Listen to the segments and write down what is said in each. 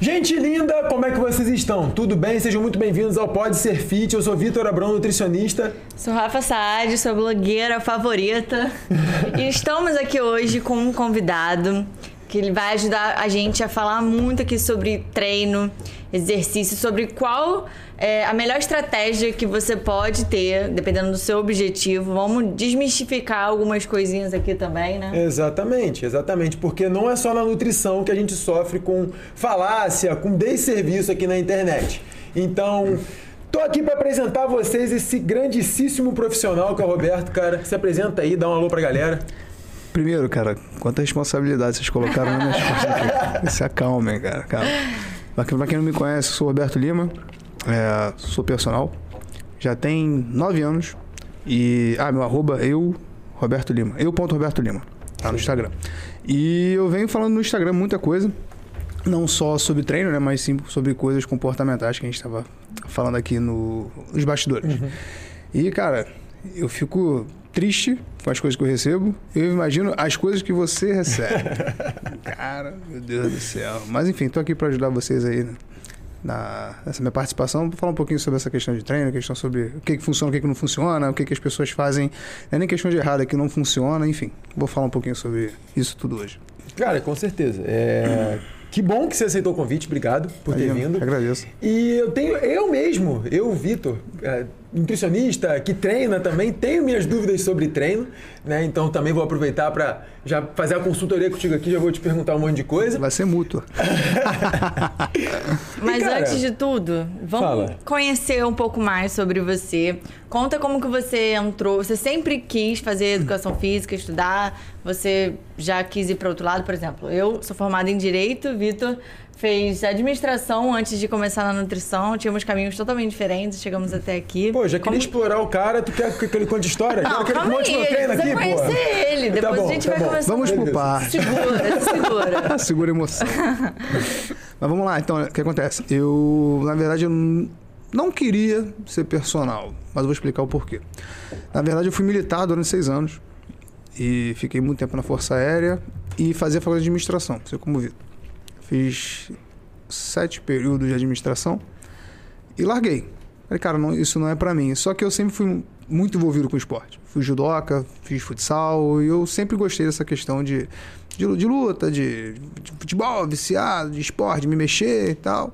Gente linda, como é que vocês estão? Tudo bem? Sejam muito bem-vindos ao Pode Ser Fit. Eu sou Vitor Abrão, nutricionista. Sou Rafa Saad, sua blogueira favorita. e estamos aqui hoje com um convidado que ele vai ajudar a gente a falar muito aqui sobre treino, exercício, sobre qual é a melhor estratégia que você pode ter, dependendo do seu objetivo. Vamos desmistificar algumas coisinhas aqui também, né? Exatamente, exatamente. Porque não é só na nutrição que a gente sofre com falácia, com desserviço aqui na internet. Então. Tô aqui para apresentar a vocês esse grandíssimo profissional que é o Roberto, cara. Se apresenta aí, dá um alô pra galera. Primeiro, cara, quanta responsabilidade vocês colocaram nas minhas costas aqui. Se acalmem, cara. Calma. Pra quem não me conhece, eu sou Roberto Lima, é, sou personal. Já tem nove anos. E. Ah, meu arroba eu, Roberto Lima. Eu ponto Roberto Lima. Tá no Instagram. E eu venho falando no Instagram muita coisa. Não só sobre treino, né? Mas sim sobre coisas comportamentais que a gente estava falando aqui no, nos bastidores. Uhum. E, cara, eu fico triste com as coisas que eu recebo. Eu imagino as coisas que você recebe. Cara, meu Deus do céu. Mas enfim, tô aqui para ajudar vocês aí né? na, nessa minha participação. Vou falar um pouquinho sobre essa questão de treino, questão sobre o que, que funciona, o que, que não funciona, o que, que as pessoas fazem. Não é nem questão de errado, é que não funciona, enfim. Vou falar um pouquinho sobre isso tudo hoje. Cara, com certeza. É... Que bom que você aceitou o convite, obrigado por ter vindo. Agradeço. E eu tenho, eu mesmo, eu, Vitor, é, nutricionista que treina também, tenho minhas dúvidas sobre treino, né? Então também vou aproveitar para já fazer a consultoria contigo aqui, já vou te perguntar um monte de coisa. Vai ser mútua. Mas cara, antes de tudo, vamos fala. conhecer um pouco mais sobre você. Conta como que você entrou. Você sempre quis fazer educação física, estudar. Você já quis ir para outro lado, por exemplo. Eu sou formada em direito, Vitor fez administração antes de começar na nutrição. Tínhamos caminhos totalmente diferentes, chegamos até aqui. Pô, já queria Como... explorar o cara, tu quer que ele conte história? Não, quer calma aí, treino aqui, conhecer ele, tá depois tá bom, a gente tá vai bom. começar. Vamos pro par. Segura, segura. segura a emoção. Mas vamos lá, então, o que acontece? Eu, na verdade, eu não queria ser personal, mas eu vou explicar o porquê. Na verdade, eu fui militar durante seis anos e fiquei muito tempo na Força Aérea e fazia faculdade de administração, você como Vitor. Fiz sete períodos de administração e larguei. Falei, cara, não, isso não é para mim. Só que eu sempre fui muito envolvido com esporte. Fui judoca, fiz futsal e eu sempre gostei dessa questão de, de, de luta, de, de, futebol, viciado, de esporte, me mexer e tal.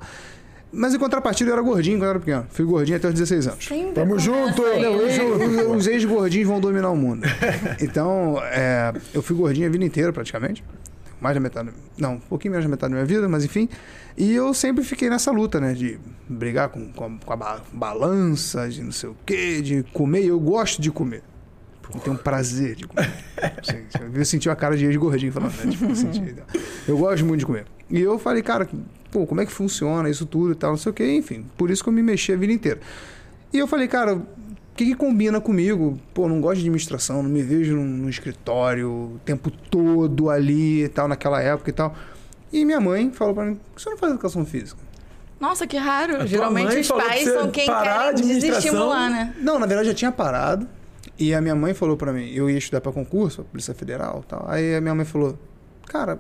Mas em contrapartida eu era gordinho quando eu era pequeno. Fui gordinho até os 16 anos. Sempre Tamo junto! Os, os ex-gordinhos vão dominar o mundo. Então, é, eu fui gordinho a vida inteira praticamente mais da metade, não, um pouquinho menos da metade da minha vida, mas enfim. E eu sempre fiquei nessa luta, né? De brigar com, com, a, com a balança, de não sei o quê, de comer. Eu gosto de comer. Eu tenho um prazer de comer. eu senti a cara de ex-gordinho falando, né? Tipo, eu, senti, eu gosto muito de comer. E eu falei, cara, pô, como é que funciona isso tudo e tal, não sei o quê, enfim. Por isso que eu me mexi a vida inteira. E eu falei, cara, que, que combina comigo? Pô, não gosto de administração, não me vejo no, no escritório o tempo todo ali e tal, naquela época e tal. E minha mãe falou pra mim, por que você não faz educação física? Nossa, que raro. Geralmente os pais que são quem querem desestimular, né? Não, na verdade eu já tinha parado. E a minha mãe falou para mim, eu ia estudar para concurso, Polícia Federal tal. Aí a minha mãe falou, cara,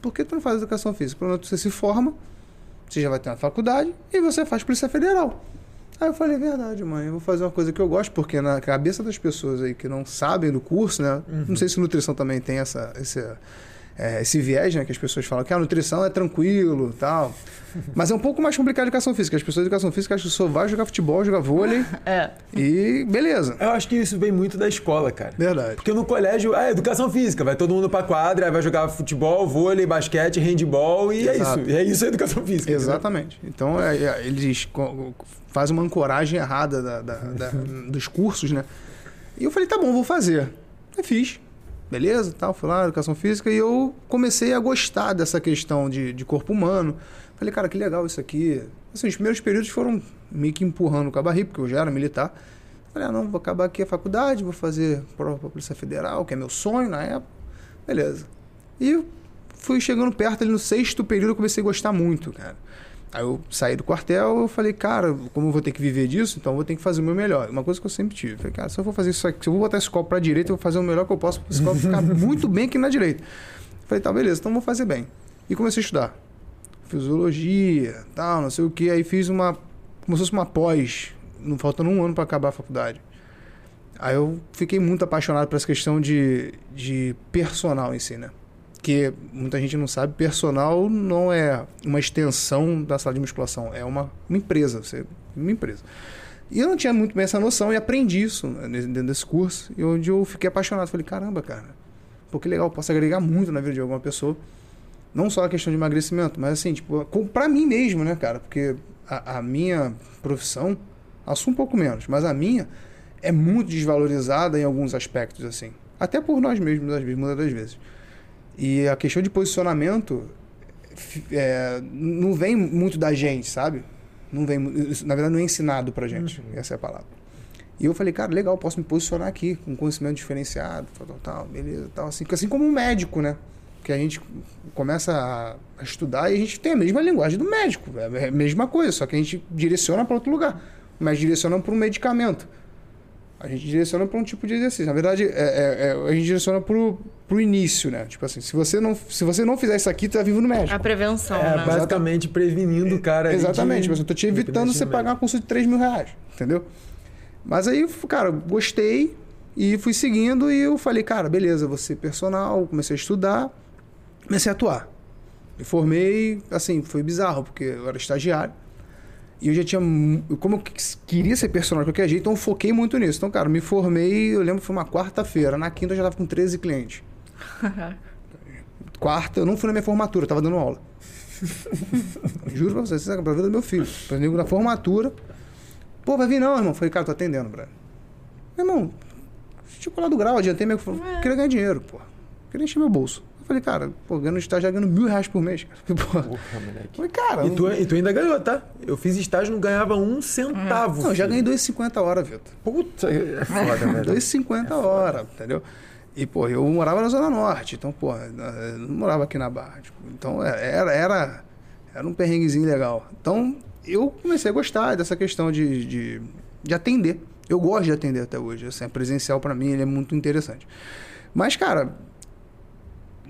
por que tu não faz educação física? Pelo menos você se forma, você já vai ter uma faculdade e você faz Polícia Federal. Aí eu falei, é verdade, mãe, eu vou fazer uma coisa que eu gosto, porque na cabeça das pessoas aí que não sabem do curso, né? Uhum. Não sei se nutrição também tem essa, esse, é, esse viés, né? Que as pessoas falam que a nutrição é tranquilo tal. Mas é um pouco mais complicado a educação física. As pessoas de educação física acham que só vai jogar futebol, jogar vôlei. é. E beleza. Eu acho que isso vem muito da escola, cara. Verdade. Porque no colégio, é educação física. Vai todo mundo pra quadra, vai jogar futebol, vôlei, basquete, handball e Exato. é isso. E é isso a educação física. Exatamente. Entendeu? Então, é, é, eles faz uma ancoragem errada da, da, da, dos cursos, né? E eu falei, tá bom, vou fazer. Eu fiz. Beleza, tal, fui lá, educação física, e eu comecei a gostar dessa questão de, de corpo humano. Falei, cara, que legal isso aqui. Assim, os primeiros períodos foram meio que empurrando com a barriga, porque eu já era militar. Falei, ah, não, vou acabar aqui a faculdade, vou fazer prova para a Polícia Federal, que é meu sonho na época. Beleza. E fui chegando perto ali no sexto período, eu comecei a gostar muito, cara. Aí eu saí do quartel, eu falei, cara, como eu vou ter que viver disso, então eu vou ter que fazer o meu melhor. Uma coisa que eu sempre tive. Falei, cara, se eu vou fazer isso aqui, se eu vou botar esse copo pra direita, eu vou fazer o melhor que eu posso para esse copo ficar muito bem aqui na direita. Falei, tá, beleza, então vou fazer bem. E comecei a estudar. fisiologia, tal, não sei o que. Aí fiz uma. como se fosse uma pós, não faltando um ano para acabar a faculdade. Aí eu fiquei muito apaixonado por essa questão de, de personal em si, né? Que muita gente não sabe, personal não é uma extensão da sala de musculação, é uma, uma empresa, você, uma empresa. E eu não tinha muito bem essa noção e aprendi isso né, dentro desse curso, e onde eu fiquei apaixonado. Falei, caramba, cara, pô, que legal, posso agregar muito na vida de alguma pessoa. Não só a questão de emagrecimento, mas assim, tipo, pra mim mesmo, né, cara? Porque a, a minha profissão, assumo um pouco menos, mas a minha é muito desvalorizada em alguns aspectos, assim. Até por nós mesmos, às vezes, muitas das vezes. E a questão de posicionamento é, não vem muito da gente, sabe? Não vem, na verdade, não é ensinado pra gente. Essa é a palavra. E eu falei, cara, legal, posso me posicionar aqui com conhecimento diferenciado, tal, tal, tal, beleza, tal. Assim, assim como um médico, né? Que a gente começa a, a estudar e a gente tem a mesma linguagem do médico. É a mesma coisa, só que a gente direciona para outro lugar. Mas direciona para um medicamento. A gente direciona para um tipo de exercício. Na verdade, é, é- é- a gente direciona para o início, né? Tipo assim, se você não, se você não fizer isso aqui, tu tá vivo no médico. A prevenção, É, né? basicamente prevenindo o cara. Exatamente, de- mas eu tô te evitando você pagar uma consulta de 3 mil reais, entendeu? Mas aí, cara, gostei e fui seguindo e eu falei, cara, beleza, vou ser personal, comecei a estudar, comecei a atuar. Me formei, assim, foi bizarro, porque eu era estagiário. E eu já tinha. Como eu queria ser personal de qualquer jeito, então eu foquei muito nisso. Então, cara, me formei, eu lembro que foi uma quarta-feira. Na quinta eu já tava com 13 clientes. Quarta, eu não fui na minha formatura, eu tava dando aula. Juro pra você, você sabe, pra vida do meu filho. Por exemplo, na formatura. Pô, vai vir não, irmão. Falei, cara, tô atendendo, Brad. Meu irmão, tinha colado o grau, adiantei meu. Queria ganhar dinheiro, pô. Queria encher meu bolso. Eu falei, cara, pô, ganhando estágio, ganhando mil reais por mês. Cara. Porra, moleque. falei, cara. E tu, e tu ainda ganhou, tá? Eu fiz estágio e não ganhava um centavo. Não, eu já ganhei 2,50 a hora, Vitor. Puta, é foda, velho. 2,50 a hora, entendeu? E, pô, eu morava na Zona Norte, então, pô, eu não morava aqui na Barra. tipo, então, é- era, era, era um perrenguezinho legal. Então, eu comecei a gostar dessa questão de, de, de atender. Eu gosto de atender até hoje. Assim, a presencial, pra mim, ele é muito interessante. Mas, cara,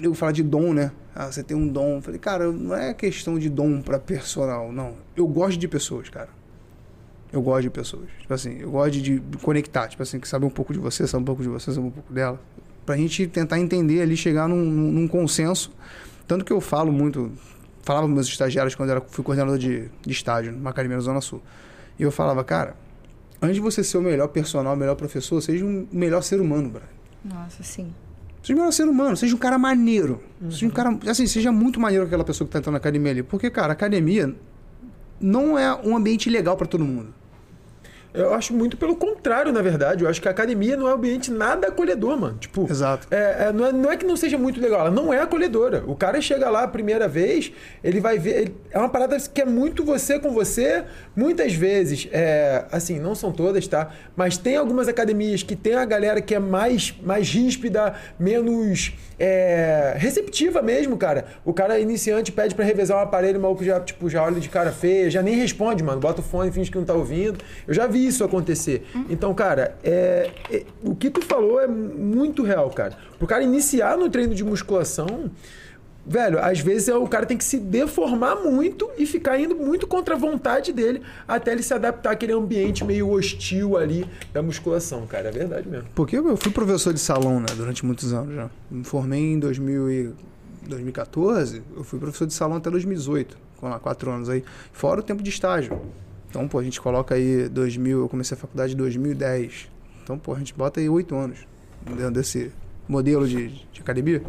eu falar de dom, né? Ah, você tem um dom. Eu falei, cara, não é questão de dom pra personal, não. Eu gosto de pessoas, cara. Eu gosto de pessoas. Tipo assim, eu gosto de, de conectar. Tipo assim, que saber um pouco de você, saber um pouco de você, saber um pouco dela. Pra gente tentar entender ali, chegar num, num, consenso. Tanto que eu falo muito, falava com meus estagiários quando eu fui coordenador de, de estágio numa academia na Zona Sul. E eu falava, cara, antes de você ser o melhor personal, o melhor professor, seja um melhor ser humano, brother. Nossa, sim. Seja um melhor ser humano, seja um cara maneiro. Seja um cara, assim, seja muito maneiro aquela pessoa que tá entrando na academia ali. Porque, cara, a academia não é um ambiente legal pra todo mundo. Eu acho muito pelo contrário, na verdade. Eu acho que a academia não é um ambiente nada acolhedor, mano. Tipo, Exato. É, é, não, é, não é que não seja muito legal, ela não é acolhedora. O cara chega lá a primeira vez, ele vai ver. ele- é uma parada que é muito você com você. Muitas vezes, é, assim, não são todas, tá? Mas tem algumas academias que tem a galera que é mais, mais ríspida, menos é, receptiva mesmo, cara. O cara iniciante pede pra revezar um aparelho, o maluco já, tipo, já olha de cara feia, já nem responde, mano. Bota o fone, finge que não tá ouvindo. Eu já vi isso acontecer. Então, cara, é, é- o que tu falou é muito real, cara. Pro cara iniciar no treino de musculação, velho, às vezes é, o cara tem que se deformar muito e ficar indo muito contra a vontade dele até ele se adaptar àquele ambiente meio hostil ali da musculação, cara. É verdade mesmo. Porque eu fui professor de salão, né, durante muitos anos já. Me formei em 2000 e 2014, eu fui professor de salão até 2018, com lá quatro anos aí, fora o tempo de estágio. Então, pô, a gente coloca aí 2000, eu comecei a faculdade em 2010. Então, pô, a gente bota aí oito anos dentro desse modelo de, de academia.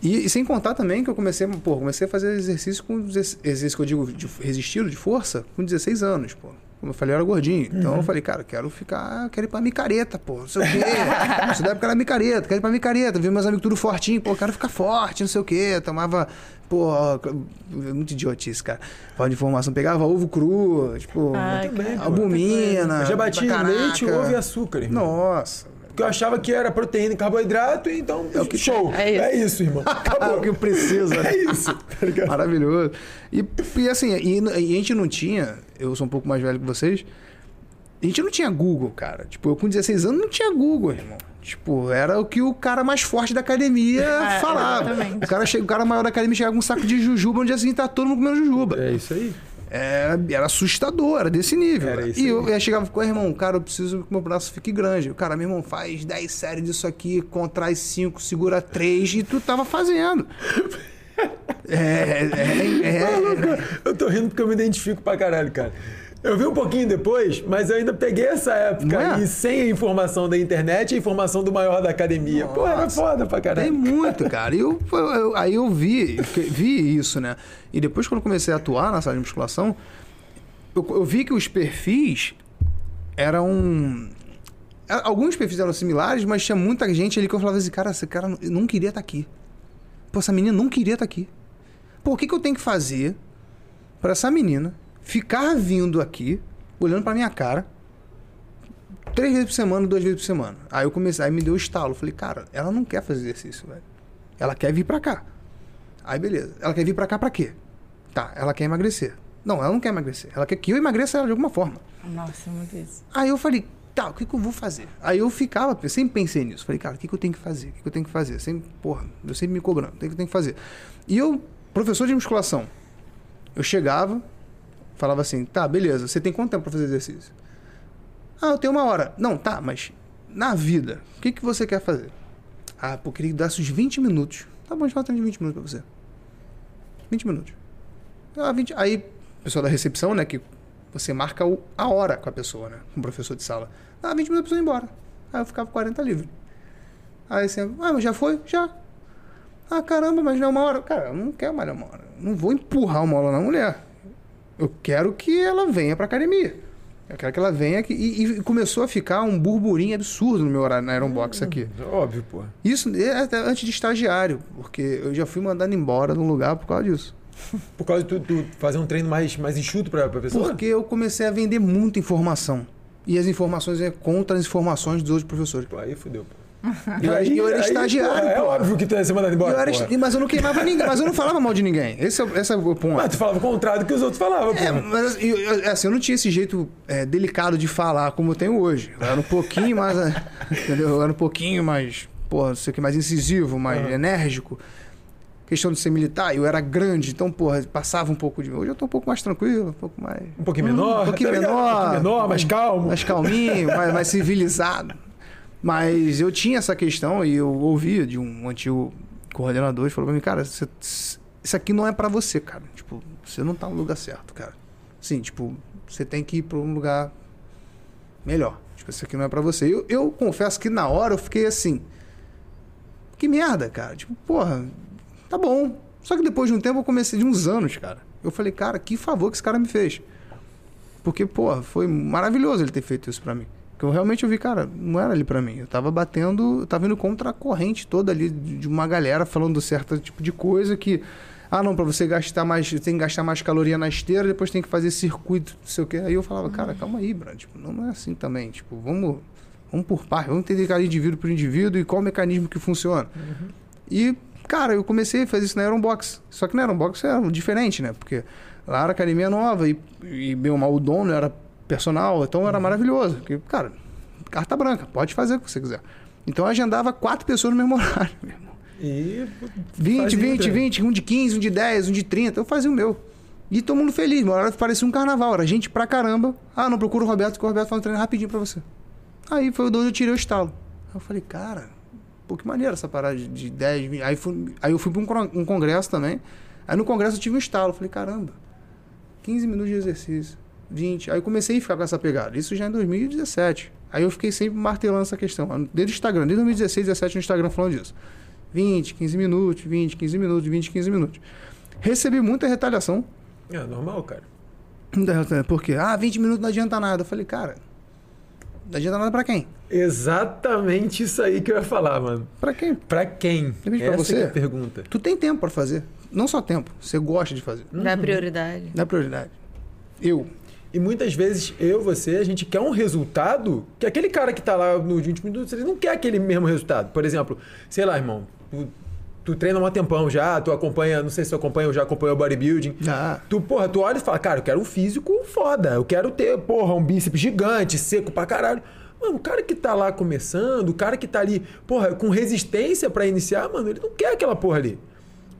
E, e sem contar também que eu comecei, pô, comecei a fazer exercício com exercício que eu digo de resistido de força com 16 anos, pô. Como eu falei, eu era gordinho. Então eu falei, cara, quero ficar, quero ir pra micareta, pô. Não sei o quê. Isso da época era micareta, quero ir pra micareta. Vi meus amigos tudo fortinho, pô, quero ficar forte, não sei o quê. Tomava, pô, muito idiotice, cara. Falta de informação, pegava ovo cru, tipo, Ai, pô. albumina. Eu já bati pra leite, ovo e açúcar, irmão. Nossa. Porque eu achava que era proteína e carboidrato, então É o que show. É isso. É isso, irmão. É Acabou. o que precisa. É isso, tá? Maravilhoso. E, e assim, e, e a gente não tinha, eu sou um pouco mais velho que vocês, a gente não tinha Google, cara. Tipo, eu com 16 anos não tinha Google, irmão. Tipo, era o que o cara mais forte da academia É, falava. exatamente. O cara, chega, o cara maior da academia chegava com um saco de jujuba, no dia seguinte tá todo mundo comendo jujuba. É isso aí. Era, era assustador, era desse nível. Era e eu, eu chegava com irmão, cara, eu preciso que meu braço fique grande. O cara, meu irmão, faz 10 séries disso aqui, contrai 5, segura 3 e tu tava fazendo. É, é, é, é, eu tô rindo porque eu me identifico pra caralho, cara. Eu vi um pouquinho depois, mas eu ainda peguei essa época é? aí sem a informação da internet e a informação do maior da academia. Pô, era foda pra Tem caralho. muito, cara. E eu, eu- aí eu vi, vi isso, né? E depois, quando eu comecei a atuar na sala de musculação, eu, eu vi que os perfis eram. Alguns perfis eram similares, mas tinha muita gente ali que eu falava assim, cara, esse cara não- queria estar aqui. Pô, essa menina não queria estar aqui. Pô, o que, que eu tenho que fazer pra essa menina ficar vindo aqui, olhando pra minha cara, três vezes por semana, duas vezes por semana. Aí eu comecei, aí me deu o estalo. Falei, cara, ela não quer fazer exercício, velho. Ela quer vir pra cá. Aí beleza. Ela quer vir pra cá pra quê? Tá, ela quer emagrecer. Não, ela não quer emagrecer. Ela quer que eu emagreça ela de alguma forma. Nossa, é muito isso. Aí eu falei, tá, o que, que eu vou fazer? Aí eu ficava, eu sempre pensei nisso. Falei, cara, o que, que eu tenho que fazer? O que, que eu tenho que fazer? Sempre, porra, eu sempre me cobrando, o que, que eu tenho que fazer? E eu, professor de musculação, eu chegava, falava assim, tá, beleza, você tem quanto tempo pra fazer exercício? Ah, eu tenho uma hora. Não, tá, mas na vida, o que, que você quer fazer? Ah, pô, queria que desse uns 20 minutos. Tá bom, a gente fala de 20 minutos pra você. 20 minutos. Ah, 20... Aí, pessoal da recepção, né, que você marca o- a hora com a pessoa, né, com o professor de sala. Ah, 20 minutos a pessoa ir embora. Aí eu ficava 40 livre. Aí assim, ah, mas já foi? Já. Ah, caramba, mas não é uma hora. Cara, eu não quero mais uma hora. Não vou empurrar uma hora na mulher. Eu quero que ela venha pra academia. Eu quero que ela venha aqui. E, e começou a ficar um burburinho absurdo no meu horário na Ironbox aqui. Óbvio, pô. Isso é até antes de estagiário, porque eu já fui mandado embora de um lugar por causa disso. Por causa de tu, tu fazer um treino mais, mais enxuto pra, pra pessoa? Porque eu comecei a vender muita informação. E as informações é contra as informações dos outros professores. Pô, aí fudeu, pô. E eu, era- e eu era Aí, estagiário, pô, É óbvio que tu ia ser mandado embora. eu era mas eu não queimava ninguém, mas eu não falava mal de ninguém. Esse é, o- esse é o ponto. Mas tu falava o contrário do que os outros falavam, pô. É, mas eu, eu- assim, eu não tinha esse jeito é, delicado de falar como eu tenho hoje. Eu era um pouquinho mais. é, entendeu? Eu era um pouquinho mais. Porra, não sei o que, mais incisivo, mais Aham. enérgico. Questão de ser militar, eu era grande, então, porra, passava um pouco de. Hoje eu tô um pouco mais tranquilo, um pouco mais. Um pouquinho menor. Um pouquinho tá menor. Um pouquinho menor, mais calmo. mais calminho, mais, mais civilizado. Mas eu tinha essa questão e eu ouvia de um antigo coordenador que falou pra mim, cara, você- isso aqui não é pra você, cara. Tipo, você não tá no lugar certo, cara. Sim, tipo, você tem que ir pra um lugar melhor. Tipo, isso aqui não é pra você. Eu, eu confesso que na hora eu fiquei assim, que merda, cara. Tipo, porra, tá bom. Só que depois de um tempo eu comecei, de uns anos, cara. Eu falei, cara, que favor que esse cara me fez. Porque, porra, foi maravilhoso ele ter feito isso pra mim. Porque eu realmente eu vi, cara, não era ali pra mim. Eu tava batendo, eu tava indo contra a corrente toda ali de uma galera falando certo tipo de coisa que. Ah, não, pra você gastar mais, você tem que gastar mais caloria na esteira, depois tem que fazer circuito, não sei o quê. Aí eu falava, cara, calma aí, Brad. Tipo, não, é assim também. Tipo, vamos, vamos por par, vamos entender cada indivíduo por indivíduo e qual o mecanismo que funciona. E, cara, eu comecei a fazer isso na Aeronbox. Só que na Aeronbox era diferente, né? Porque lá era academia nova e, e meu mal, o dono era personal, então era maravilhoso. Porque, cara, carta branca, pode fazer o que você quiser. Então eu agendava quatro pessoas no mesmo horário, meu irmão. E 20, fazia o 20, treino. 20, um de 15, um de 10, um de 30. Eu fazia o meu. E todo mundo feliz. Uma hora parecia um carnaval. Era gente pra caramba. Ah, não procura o Roberto, que o Roberto faz um treino rapidinho pra você. Aí foi onde eu tirei o estalo. Aí eu falei, cara, pô, que maneiro essa parada de- de 10, 20. Aí, fui, aí eu fui pra um, um congresso também. Aí no congresso eu tive um estalo. Eu falei, caramba, 15 minutos de exercício, 20. Aí eu comecei a ficar com essa pegada. Isso já em 2017. Aí eu fiquei sempre martelando essa questão. Desde o Instagram, desde 2016, 2017 no Instagram falando disso. 20, 15 minutos, 20, 15 minutos, 20, 15 minutos. Recebi muita retaliação. É normal, cara. Muita retaliação. Por quê? Ah, 20 minutos não adianta nada. Eu falei, cara, não adianta nada pra quem? Exatamente isso aí que eu ia falar, mano. Pra quem? Pra quem? Depende pra Essa você. que é a pergunta. Tu tem tempo pra fazer. Não só tempo, você gosta de fazer. Dá prioridade. Não é prioridade. Eu. E muitas vezes eu, você, a gente quer um resultado que aquele cara que tá lá nos 20 minutos, ele não quer aquele mesmo resultado. Por exemplo, sei lá, irmão, tu, tu treina há um tempão já, tu acompanha, não sei se tu acompanha ou já acompanhou o bodybuilding. Ah. Tu, porra, tu olha e fala, cara, eu quero um físico foda, eu quero ter, porra, um bíceps gigante, seco pra caralho. Mano, o cara que tá lá começando, o cara que tá ali, porra, com resistência pra iniciar, mano, ele não quer aquela porra ali.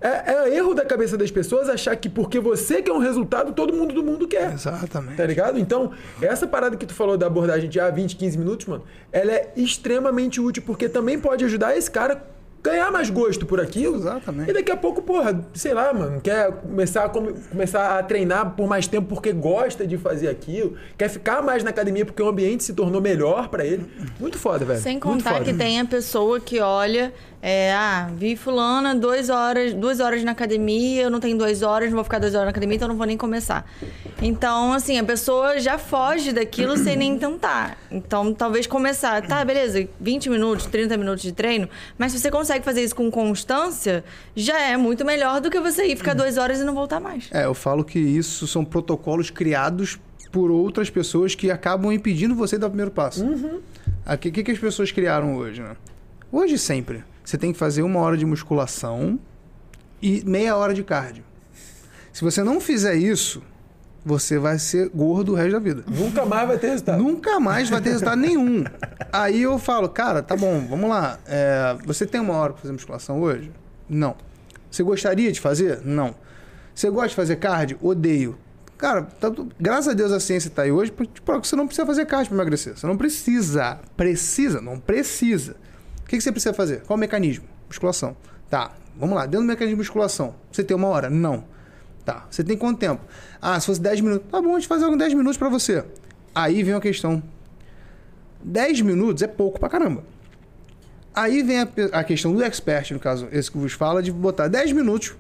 É, é erro da cabeça das pessoas achar que porque você quer um resultado, todo mundo do mundo quer. Exatamente. Tá ligado? Então, essa parada que tu falou da abordagem de ah, 20, 15 minutos, mano, ela é extremamente útil, porque também pode ajudar esse cara ganhar mais gosto por aquilo. Exatamente. E daqui a pouco, porra, sei lá, mano, quer começar a, come- começar a treinar por mais tempo porque gosta de fazer aquilo, quer ficar mais na academia porque o ambiente se tornou melhor pra ele. Muito foda, velho. Sem contar que tem a pessoa que olha, é, ah, vi fulana duas horas, duas horas na academia, eu não tenho duas horas, não vou ficar duas horas na academia, então não vou nem começar. Então, assim, a pessoa já foge daquilo sem nem tentar. Então, talvez começar, tá, beleza, 20 minutos, 30 minutos de treino, mas se você consegue fazer isso com constância, já é muito melhor do que você ir ficar duas horas e não voltar mais. É, eu falo que isso são protocolos criados por outras pessoas que acabam impedindo você de dar o primeiro passo. O que, que, que as pessoas criaram hoje, né? Hoje sempre. Você tem que fazer uma hora de musculação e meia hora de cardio. Se você não fizer isso, você vai ser gordo o resto da vida. Nunca mais vai ter resultado. Nunca mais vai ter resultado nenhum. Aí eu falo, cara, tá bom, vamos lá. É, você tem uma hora pra fazer musculação hoje? Não. Você gostaria de fazer? Não. Você gosta de fazer cardio? Odeio. Cara, tá graças a Deus a ciência tá aí hoje, porque tipo, você não precisa fazer cardio para emagrecer. Você não precisa. Precisa, não precisa. O que, que você precisa fazer? Qual o mecanismo? Musculação. Tá, vamos lá. Dentro do mecanismo de musculação, você tem uma hora? Não. Tá. Você tem quanto tempo? Ah, se fosse 10 minutos. Tá bom, a gente faz alguns 10 minutos para você. Aí vem a questão. 10 minutos é pouco pra caramba. Aí vem a, a questão do expert, no caso, esse que vos fala, de botar 10 minutos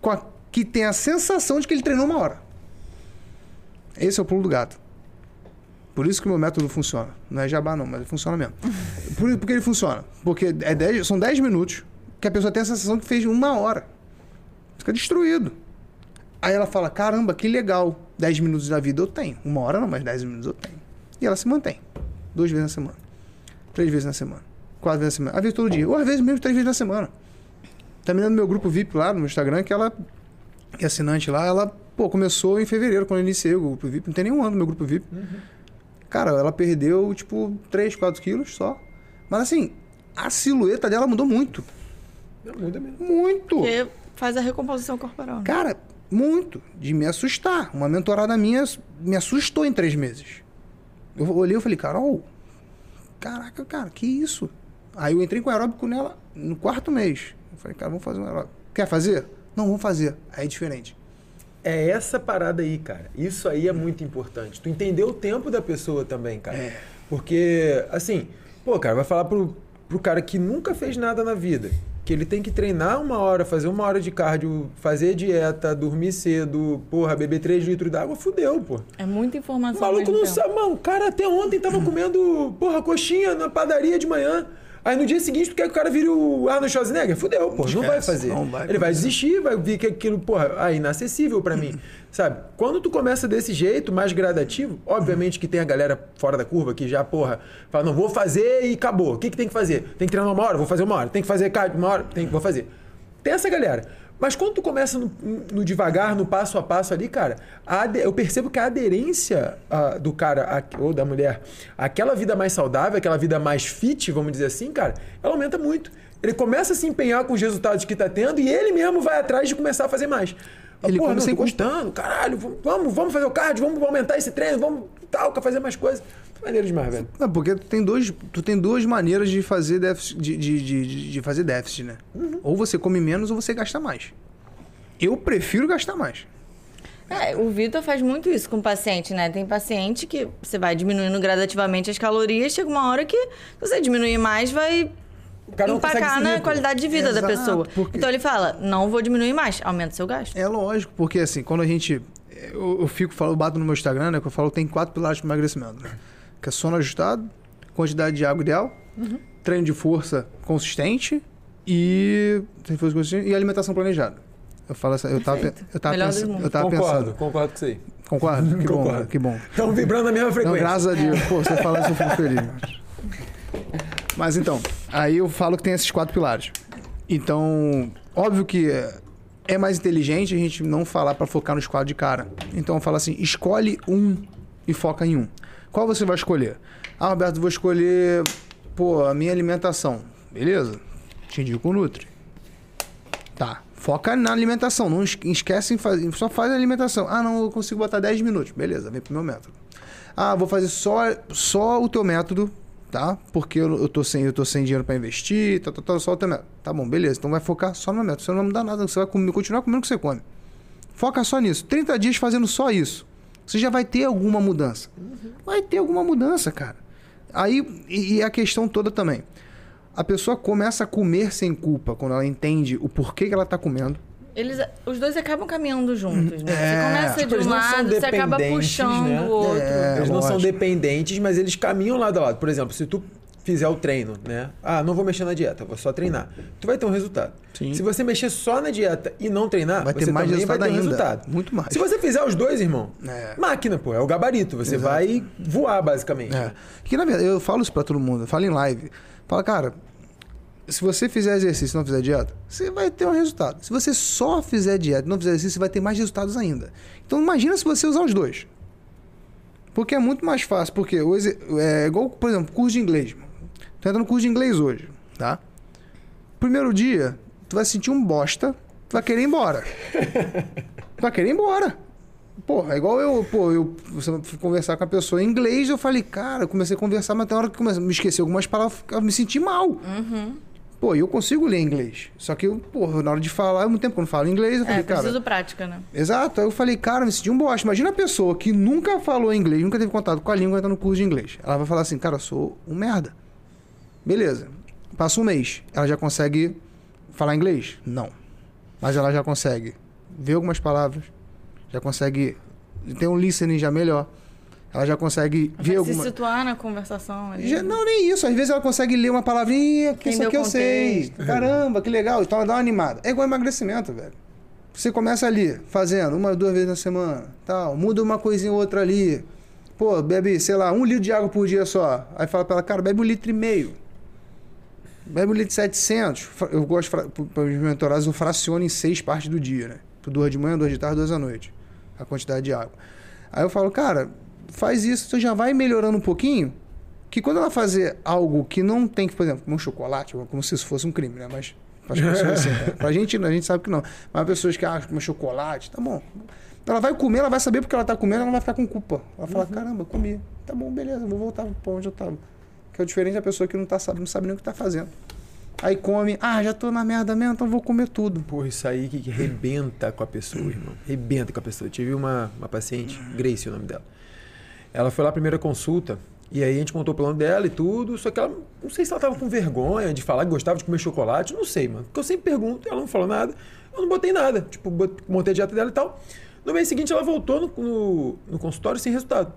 com a- que tem a sensação de que ele treinou uma hora. Esse é o pulo do gato. Por isso que o meu método funciona. Não é jabá, não, mas ele funciona mesmo. Por, por que ele funciona? Porque é 10 são 10 minutos que a pessoa tem a sensação que fez uma hora. Fica destruído. Aí ela fala: caramba, que legal. 10 minutos da vida eu tenho. Uma hora não, mas 10 minutos eu tenho. E ela se mantém. Duas vezes na semana. Três vezes na semana. Quatro vezes na semana. Às vezes todo dia. Ou às vezes mesmo três vezes na semana. Tá me dando meu grupo VIP lá no meu Instagram, que ela que é assinante lá, ela, pô, começou em fevereiro, quando eu iniciei o grupo VIP. Não tem nenhum ano no meu grupo VIP. Cara, ela perdeu, tipo, 3, 4 quilos só. Mas assim, a silhueta dela mudou muito. Muda mesmo. Muito! Porque faz a recomposição corporal. né? Cara, muito. De me assustar. Uma mentorada minha me assustou em três meses. Eu olhei e falei, Carol, caraca, cara, que isso? Aí eu entrei com aeróbico nela no quarto mês. Eu falei, cara, vamos fazer um aeróbico. Quer fazer? Não, vamos fazer. Aí é diferente. É essa parada aí, cara. Isso aí é muito importante. Tu entender o tempo da pessoa também, cara. É. Porque, assim, pô, cara, vai falar pro, pro cara que nunca fez nada na vida. Que ele tem que treinar uma hora, fazer uma hora de cardio, fazer dieta, dormir cedo, porra, beber 3 litros d'água, fudeu, pô. É muita O informação. ao maluco não tempo. sabe, mano. O cara até ontem tava comendo, porra, coxinha na padaria de manhã. Aí no dia seguinte, tu quer que o cara vire o Arnold Schwarzenegger? Fudeu, pô. Não vai fazer. não vai Ele vai desistir, vai ver que aquilo, porra, ah, inacessível pra mim. Sabe? Quando tu começa desse jeito, mais gradativo, obviamente que tem a galera fora da curva que já, porra, fala, não, vou fazer e acabou. O que, que tem que fazer? Tem que treinar uma hora? Vou fazer uma hora. Tem que fazer cardio uma hora? Tem, vou fazer. Tem essa galera. Mas quando tu começa no, no devagar, no passo a passo ali, cara, a eu percebo que a aderência ah, do cara a- ou da mulher àquela vida mais saudável, aquela vida mais fit, vamos dizer assim, cara, ela aumenta muito. Ele começa a se empenhar com os resultados que tá tendo e ele mesmo vai atrás de começar a fazer mais. Ah, Ele Porra, come não, sem tô gostando, caralho, vamos, vamos fazer o cardio, vamos aumentar esse treino, vamos tal, fazer mais coisas. Maneiro demais, velho. Não, porque tu tem, dois, tu tem duas maneiras de fazer déficit, de, de, de, de fazer déficit, né? Ou você come menos ou você gasta mais. Eu prefiro gastar mais. É, o Vitor faz muito isso com o paciente, né? Tem paciente que você vai diminuindo gradativamente as calorias, chega uma hora que você diminuir mais, vai empacar na qualidade de vida da Exato, pessoa. porque- Então ele fala, não vou diminuir mais, aumenta o seu gasto. É lógico, porque assim, quando a gente. Eu, eu fico eu bato no meu Instagram, né? Que eu falo tem quatro pilares para emagrecimento, né? Que é sono ajustado, quantidade de água ideal, treino de força consistente e. treino de força consistente e alimentação planejada. Eu falo essa, eu tava, eu tava, mundos. eu tava Concordo, pensando. concordo com isso aí. Concorda? Que bom, Concordo. cara, que bom. Estão vibrando na mesma Não, frequência. graças a Deus. Pô, você fala isso, eu fico feliz. Mas então, aí eu falo que tem esses quatro pilares. Então, óbvio que é mais inteligente a gente não falar pra focar nos quatro de cara. Então eu falo assim, escolhe um e foca em um. Qual você vai escolher? Ah, Roberto, vou escolher, pô, a minha alimentação. Beleza? Te indico o Nutri. Tá. Foca na alimentação, não es- esquece em fazer, só faz a alimentação. Ah, não, eu consigo botar 10 minutos. Beleza, vem pro meu método. Ah, vou fazer só, só o teu método, tá? Porque eu, eu, tô, sem, eu tô sem dinheiro pra investir, tá, tá, tá, só o teu método. Tá bom, beleza. Então vai focar só no método. Você não vai mudar nada, você vai comer, continuar comendo o que você come. Foca só nisso. 30 dias fazendo só isso. Você já vai ter alguma mudança. Vai ter alguma mudança, cara. Aí, e, e a questão toda também. A pessoa começa a comer sem culpa quando ela entende o porquê que ela tá comendo. Eles, os dois acabam caminhando juntos, né? É, você começa tipo, de um são lado, você acaba puxando né? o outro. É, eles não são lógico. dependentes, mas eles caminham lado a lado. Por exemplo, se tu fizer o treino, né? Ah, não vou mexer na dieta, vou só treinar. Tu vai ter um resultado. Sim. Se você mexer só na dieta e não treinar, Vai ter mais também vai resultado ter um ainda. resultado. Muito mais. Se você fizer os dois, irmão, É. máquina, pô, é o gabarito. Você Exato. vai voar, basicamente. É. Que na verdade, eu falo isso pra todo mundo, eu falo em live. Fala, cara, se você fizer exercício e não fizer dieta, você vai ter um resultado. Se você só fizer dieta e não fizer exercício, você vai ter mais resultados ainda. Então imagina se você usar os dois. Porque é muito mais fácil, porque exer- é igual, por exemplo, curso de inglês. Tu entra no curso de inglês hoje, tá? Primeiro dia, tu vai sentir um bosta, tu vai querer ir embora. tu vai querer ir embora. Porra, é igual eu, pô, eu você fui conversar com a pessoa em inglês, eu falei, cara, eu comecei a conversar, mas tem hora que comecei, me esqueci algumas palavras, eu me senti mal. Pô, e eu consigo ler inglês. Só que eu, porra, na hora de falar, há muito tempo que eu não falo inglês, eu É, falei, cara. preciso prática, né? Exato. Aí eu falei, cara, me senti um bosta. Imagina a pessoa que nunca falou inglês, nunca teve contato com a língua, entra no curso de inglês. Ela vai falar assim, cara, eu sou um merda. Beleza. Passa um mês. Ela já consegue falar inglês? Não. Mas ela já consegue ver algumas palavras, já consegue ter um listening já melhor. Ela já consegue ver Vai se alguma... situar na conversação ali. Já- não, nem isso. Às vezes ela consegue ler uma palavrinha que isso aqui eu sei. contexto. Caramba, que legal. Então ela dá uma animada. É igual emagrecimento, velho. Você começa ali, fazendo uma, duas vezes na semana, tal. Muda uma coisinha ou outra ali. Pô, bebe, sei lá, um litro de água por dia só. Aí fala pra ela, cara, bebe um litro e meio. Bebe um de 700. Fra- Eu gosto, para os mentorados, eu fraciono em seis partes do dia, né? Duas de manhã, duas de tarde, duas à noite. A quantidade de água. Aí eu falo, cara, faz isso, você já vai melhorando um pouquinho. Que quando ela fazer algo que não tem que, por exemplo, um chocolate, como se isso fosse um crime, né? Mas as pessoas assim, né? pra gente, a gente sabe que não. Mas pessoas que acham que chocolate, tá bom. Ela vai comer, ela vai saber porque ela tá comendo, ela não vai ficar com culpa. Ela fala, caramba, comi. Tá bom, beleza, vou voltar pra onde eu tava. Que é diferente da pessoa que não, tá, não sabe nem o que tá fazendo. Aí come, ah, já tô na merda mesmo, então vou comer tudo. Porra, isso aí que rebenta com a pessoa, irmão. Rebenta com a pessoa. Eu tive uma, uma paciente, Grace, é o nome dela. Ela foi lá primeira consulta, e aí a gente contou o plano dela e tudo, só que ela, não sei se ela tava com vergonha de falar que gostava de comer chocolate, não sei, mano. Porque eu sempre pergunto, ela não falou nada, eu não botei nada. Tipo, montei a dieta dela e tal. No mês seguinte ela voltou no, no, no consultório sem resultado.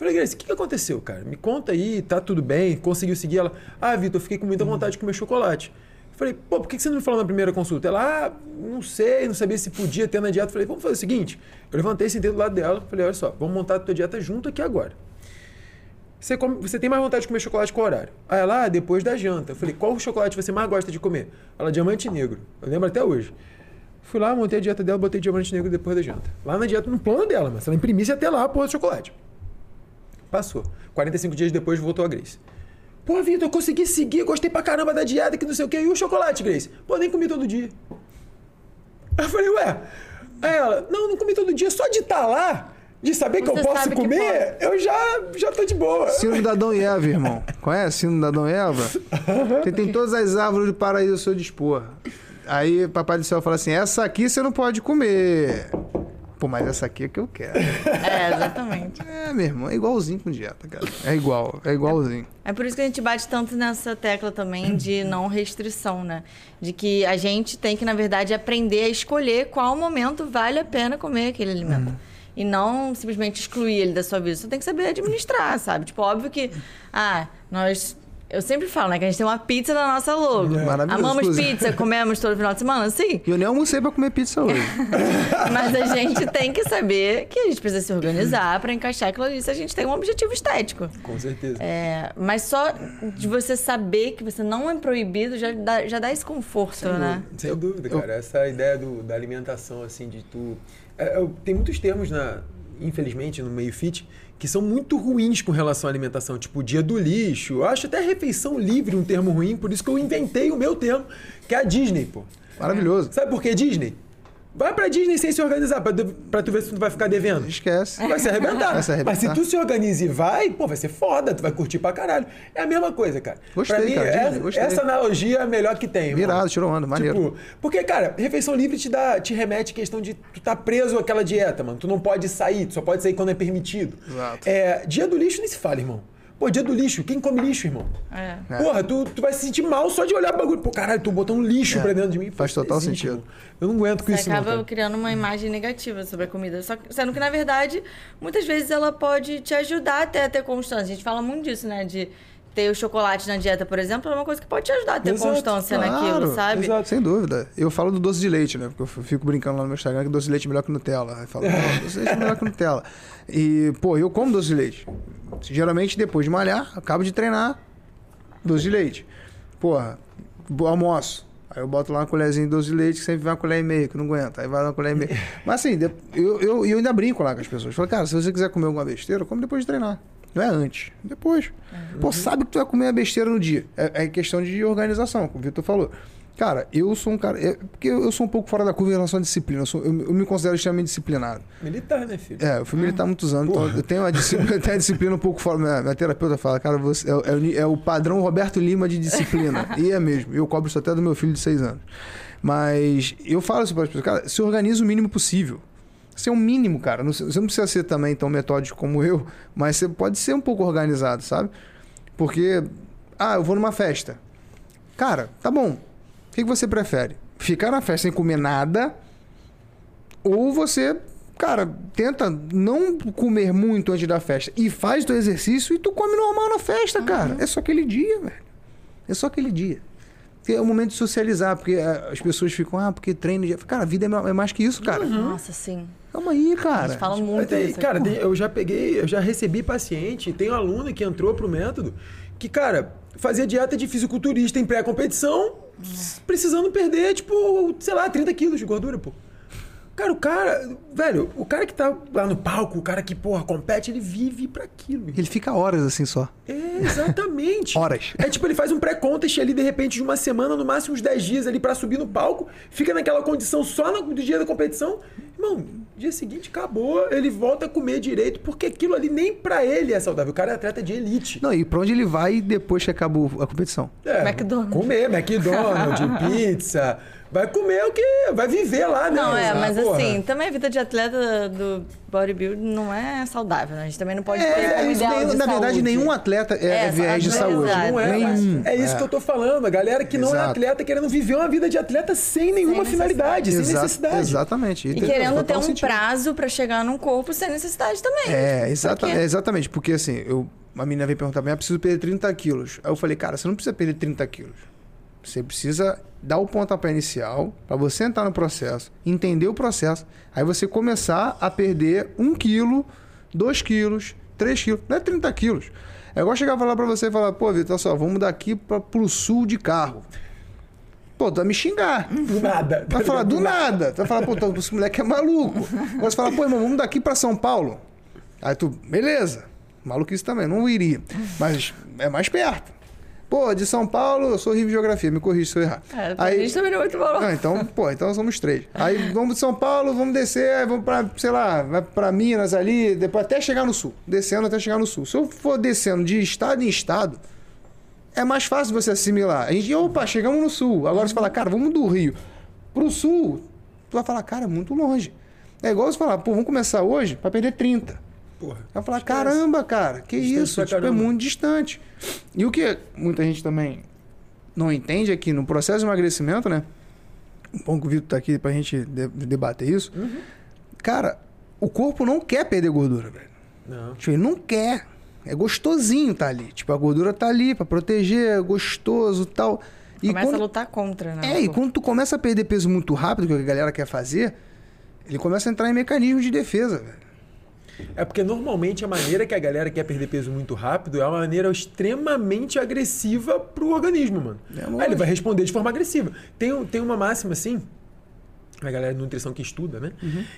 Falei, Grace, o que, aconteceu, cara? Me conta aí, tá tudo bem? Conseguiu seguir ela? Ah, Vitor, eu fiquei com muita vontade de comer chocolate. Falei, pô, por que que você não me falou na primeira consulta? Ela, ah, não sei, não sabia se podia ter na dieta. Falei, vamos fazer o seguinte. Eu levantei, sentei do lado dela, falei, olha só, vamos montar a tua dieta junto aqui agora. Você, come- você tem mais vontade de comer chocolate qual horário? Aí ela, ah, depois da janta. Eu falei, qual chocolate você mais gosta de comer? Ela, diamante negro. Eu lembro até hoje. Fui lá, montei a dieta dela, botei diamante negro depois da janta. Lá na dieta, no plano dela, mas se ela imprimisse até lá a porra do chocolate. Passou. 45 dias depois voltou a Grace. Pô, Vitor, eu consegui seguir, gostei pra caramba da dieta, que não sei o quê. E o chocolate, Grace? Pô, nem comi todo dia. Aí eu falei, ué. Aí ela, não, não comi todo dia, só de estar lá, de saber que Você eu posso que comer, eu já, já tô de boa. Síndrome da Adão e Eva, irmão. Conhece síndrome da Adão e Eva? Você tem todas as árvores do paraíso ao seu dispor. Aí papai do céu fala assim, essa aqui você não pode comer. Pô, mas essa aqui é que eu quero. É, exatamente. É, meu irmão, é igualzinho com dieta, cara. É igual, é igualzinho. É por isso que a gente bate tanto nessa tecla também de não restrição, né? De que a gente tem que, na verdade, aprender a escolher qual momento vale a pena comer aquele alimento. E não simplesmente excluir ele da sua vida. Você tem que saber administrar, sabe? Tipo, óbvio que, ah, nós. Eu sempre falo, né? Que a gente tem uma pizza na nossa logo. Maravilhoso, Amamos inclusive. pizza, comemos todo final de semana, sim. E eu nem almocei pra comer pizza hoje. Mas a gente tem que saber que a gente precisa se organizar para encaixar aquilo ali se a gente tem um objetivo estético. Com certeza. É, mas só de você saber que você não é proibido já dá, já dá esse conforto, né? Sem dúvida, cara. Essa ideia do, da alimentação, assim, de tu. é, é, tem muitos termos na, infelizmente, no meio fit, que são muito ruins com relação à alimentação, tipo o dia do lixo. Eu acho até refeição livre um termo ruim, por isso que eu inventei o meu termo, que é a Disney, pô. Maravilhoso. Sabe por que Disney? Vai pra Disney sem se organizar, pra, pra tu ver se tu vai ficar devendo. Esquece. Vai se arrebentar. Vai se arrebentar. Mas se tu se organiza e vai, pô, vai ser foda, tu vai curtir pra caralho. É a mesma coisa, cara. Gostei, pra mim, cara, essa, Disney, gostei. essa analogia é a melhor que tem. Virado, tirou onda, maneiro. Tipo, porque, cara, refeição livre te dá, te remete à questão de tu tá preso àquela dieta, mano. Tu não pode sair, tu só pode sair quando é permitido. Exato. É, dia do lixo nem se fala, irmão. Pô, dia do lixo, quem come lixo, irmão? É. É. Porra, tu, tu vai se sentir mal só de olhar o bagulho. Pô, caralho, tu botou um lixo É, pra dentro de mim. faz total existe, sentido. irmão. Eu não aguento com Você isso, não. acaba cara. criando uma imagem negativa sobre a comida. Só que, sendo que, na verdade, muitas vezes ela pode te ajudar até a ter constância. A gente fala muito disso, né? De ter o chocolate na dieta, por exemplo, é uma coisa que pode te ajudar a ter Exato, constância claro, naquilo, sabe? exato. Sem dúvida. Eu falo do doce de leite, né? Porque eu fico brincando lá no meu Instagram que doce de leite é melhor que Nutella. Aí falo, não, doce de leite é melhor que Nutella. E, pô, eu como doce de leite. Geralmente, depois de malhar, acabo de treinar, doce de leite. Porra, almoço. Aí eu boto lá uma colherzinha de doce de leite, que sempre vai uma colher e meia, que não aguento. Aí vai uma colher e meia. Mas assim, eu, eu, eu ainda brinco lá com as pessoas. Falo, cara, se você quiser comer alguma besteira, come depois de treinar. Não é antes, depois. Pô, sabe que tu vai comer a besteira no dia. É, é questão de organização, como o Vitor falou. Cara, eu sou um cara. é- porque eu sou um pouco fora da curva em relação à disciplina. Eu, sou- eu- eu me considero extremamente disciplinado. Militar, né, filho? É, eu fui militar há muitos anos, então eu tenho uma disciplina, a disciplina um pouco fora. Minha, minha terapeuta fala, cara, você é, o- é o é o padrão Roberto Lima de disciplina. e é mesmo. Eu cobro isso até do meu filho de seis anos. Mas eu falo isso para as pessoas, cara, se organiza o mínimo possível. É o mínimo, cara. Você não precisa ser também tão metódico como eu, mas você pode ser um pouco organizado, sabe? Porque, ah, eu vou numa festa. Cara, tá bom. O que, você prefere? Ficar na festa sem comer nada ou você, cara, tenta não comer muito antes da festa e faz teu exercício e tu come normal na festa, cara. É só aquele dia, velho. É só aquele dia. Porque É o momento de socializar, porque eh, as pessoas ficam, ah, porque treino. de-" Cara, a vida é é mais que isso, cara. Nossa, sim. Calma aí, A cara. gente fala Mas muito tem- isso. cara, tem- eu já peguei, eu já recebi paciente, tem um aluno que entrou pro método que, cara, fazia dieta de fisiculturista em pré-competição, precisando perder, tipo, sei lá, 30 quilos de gordura, pô. Cara, o cara, velho, o cara que tá lá no palco, o cara que, porra, compete, ele vive pra aquilo. Ele fica horas assim só. É, exatamente. Horas. É tipo, ele faz um pré-contest ali, de repente, de uma semana, no máximo uns 10 dias ali pra subir no palco, fica naquela condição só no do dia da competição. Irmão, dia seguinte acabou, ele volta a comer direito, porque aquilo ali nem pra ele é saudável. O cara é atleta de elite. Não, e pra onde ele vai depois que acaba o- a competição? É, McDonald's. Comer, McDonald's, pizza. Vai comer o que? Vai viver lá, né? Não, é, Ah, mas porra. assim, também a vida de atleta do bodybuilding não é saudável, né? A gente também não pode ter É, um isso ideal de na verdade, saúde. nenhum atleta é, É, é viés de exato, saúde. exato. Não é, Nenhum. é isso que eu tô falando. A galera que não é Exato. atleta querendo viver uma vida de atleta sem nenhuma necessidade. finalidade, sem Exa- necessidade. Exatamente. E tem querendo ter um sentido. prazo pra chegar num corpo sem necessidade também. É, exata, é, exatamente. Porque assim, eu, uma menina veio perguntar pra mim, eu preciso perder 30 quilos. Aí eu falei, cara, você não precisa perder 30 quilos. Você precisa dar o pontapé inicial pra você entrar no processo, entender o processo, aí você começar a perder 1 quilo, 2 quilos, 3 quilos. Não é 30 quilos. É igual chegar e falar pra você e falar, pô, Vitor, olha só, vamos daqui pra, pro sul de carro. Pô, tu vai me xingar. Do nada. Vai falar do nada. Tu vai falar, pô, então, esse moleque é maluco. Agora você fala, pô, irmão, vamos daqui pra São Paulo. Aí tu, beleza. Maluquice também, não iria. Mas é mais perto. Pô, de São Paulo, eu sou horrível em geografia, me corrija se eu errar. É, Aí, gente também não é muito bom. não. então, pô, então somos três. Aí vamos de São Paulo, vamos descer, aí vamos pra, sei lá, vai pra Minas ali, depois até chegar no sul. Descendo até chegar no sul. Se eu for descendo de estado em estado, é mais fácil você assimilar. A gente, opa, chegamos no sul. Agora você fala, cara, vamos do Rio pro sul. Tu vai falar, cara, é muito longe. É igual você falar, pô, vamos começar hoje pra perder 30. Porra. Vai falar, caramba, cara, que Distante isso? Tipo, é muito distante. E o que muita gente também não entende é que no processo de emagrecimento, né? Um bom que o Vitor tá aqui pra gente de- debater isso. Uhum. Cara, o corpo não quer perder gordura, velho. Não. Tipo, ele não quer. É gostosinho tá ali. Tipo, a gordura tá ali pra proteger, é gostoso e tal. E Começa quando... a lutar contra, né? É, e quando tu começa a perder peso muito rápido, que a galera quer fazer, ele começa a entrar em mecanismos de defesa, velho. É porque normalmente a maneira que a galera quer perder peso muito rápido é uma maneira extremamente agressiva pro organismo, mano. É Aí ele vai responder de forma agressiva. Tem, tem uma máxima assim, a galera de nutrição que estuda, né?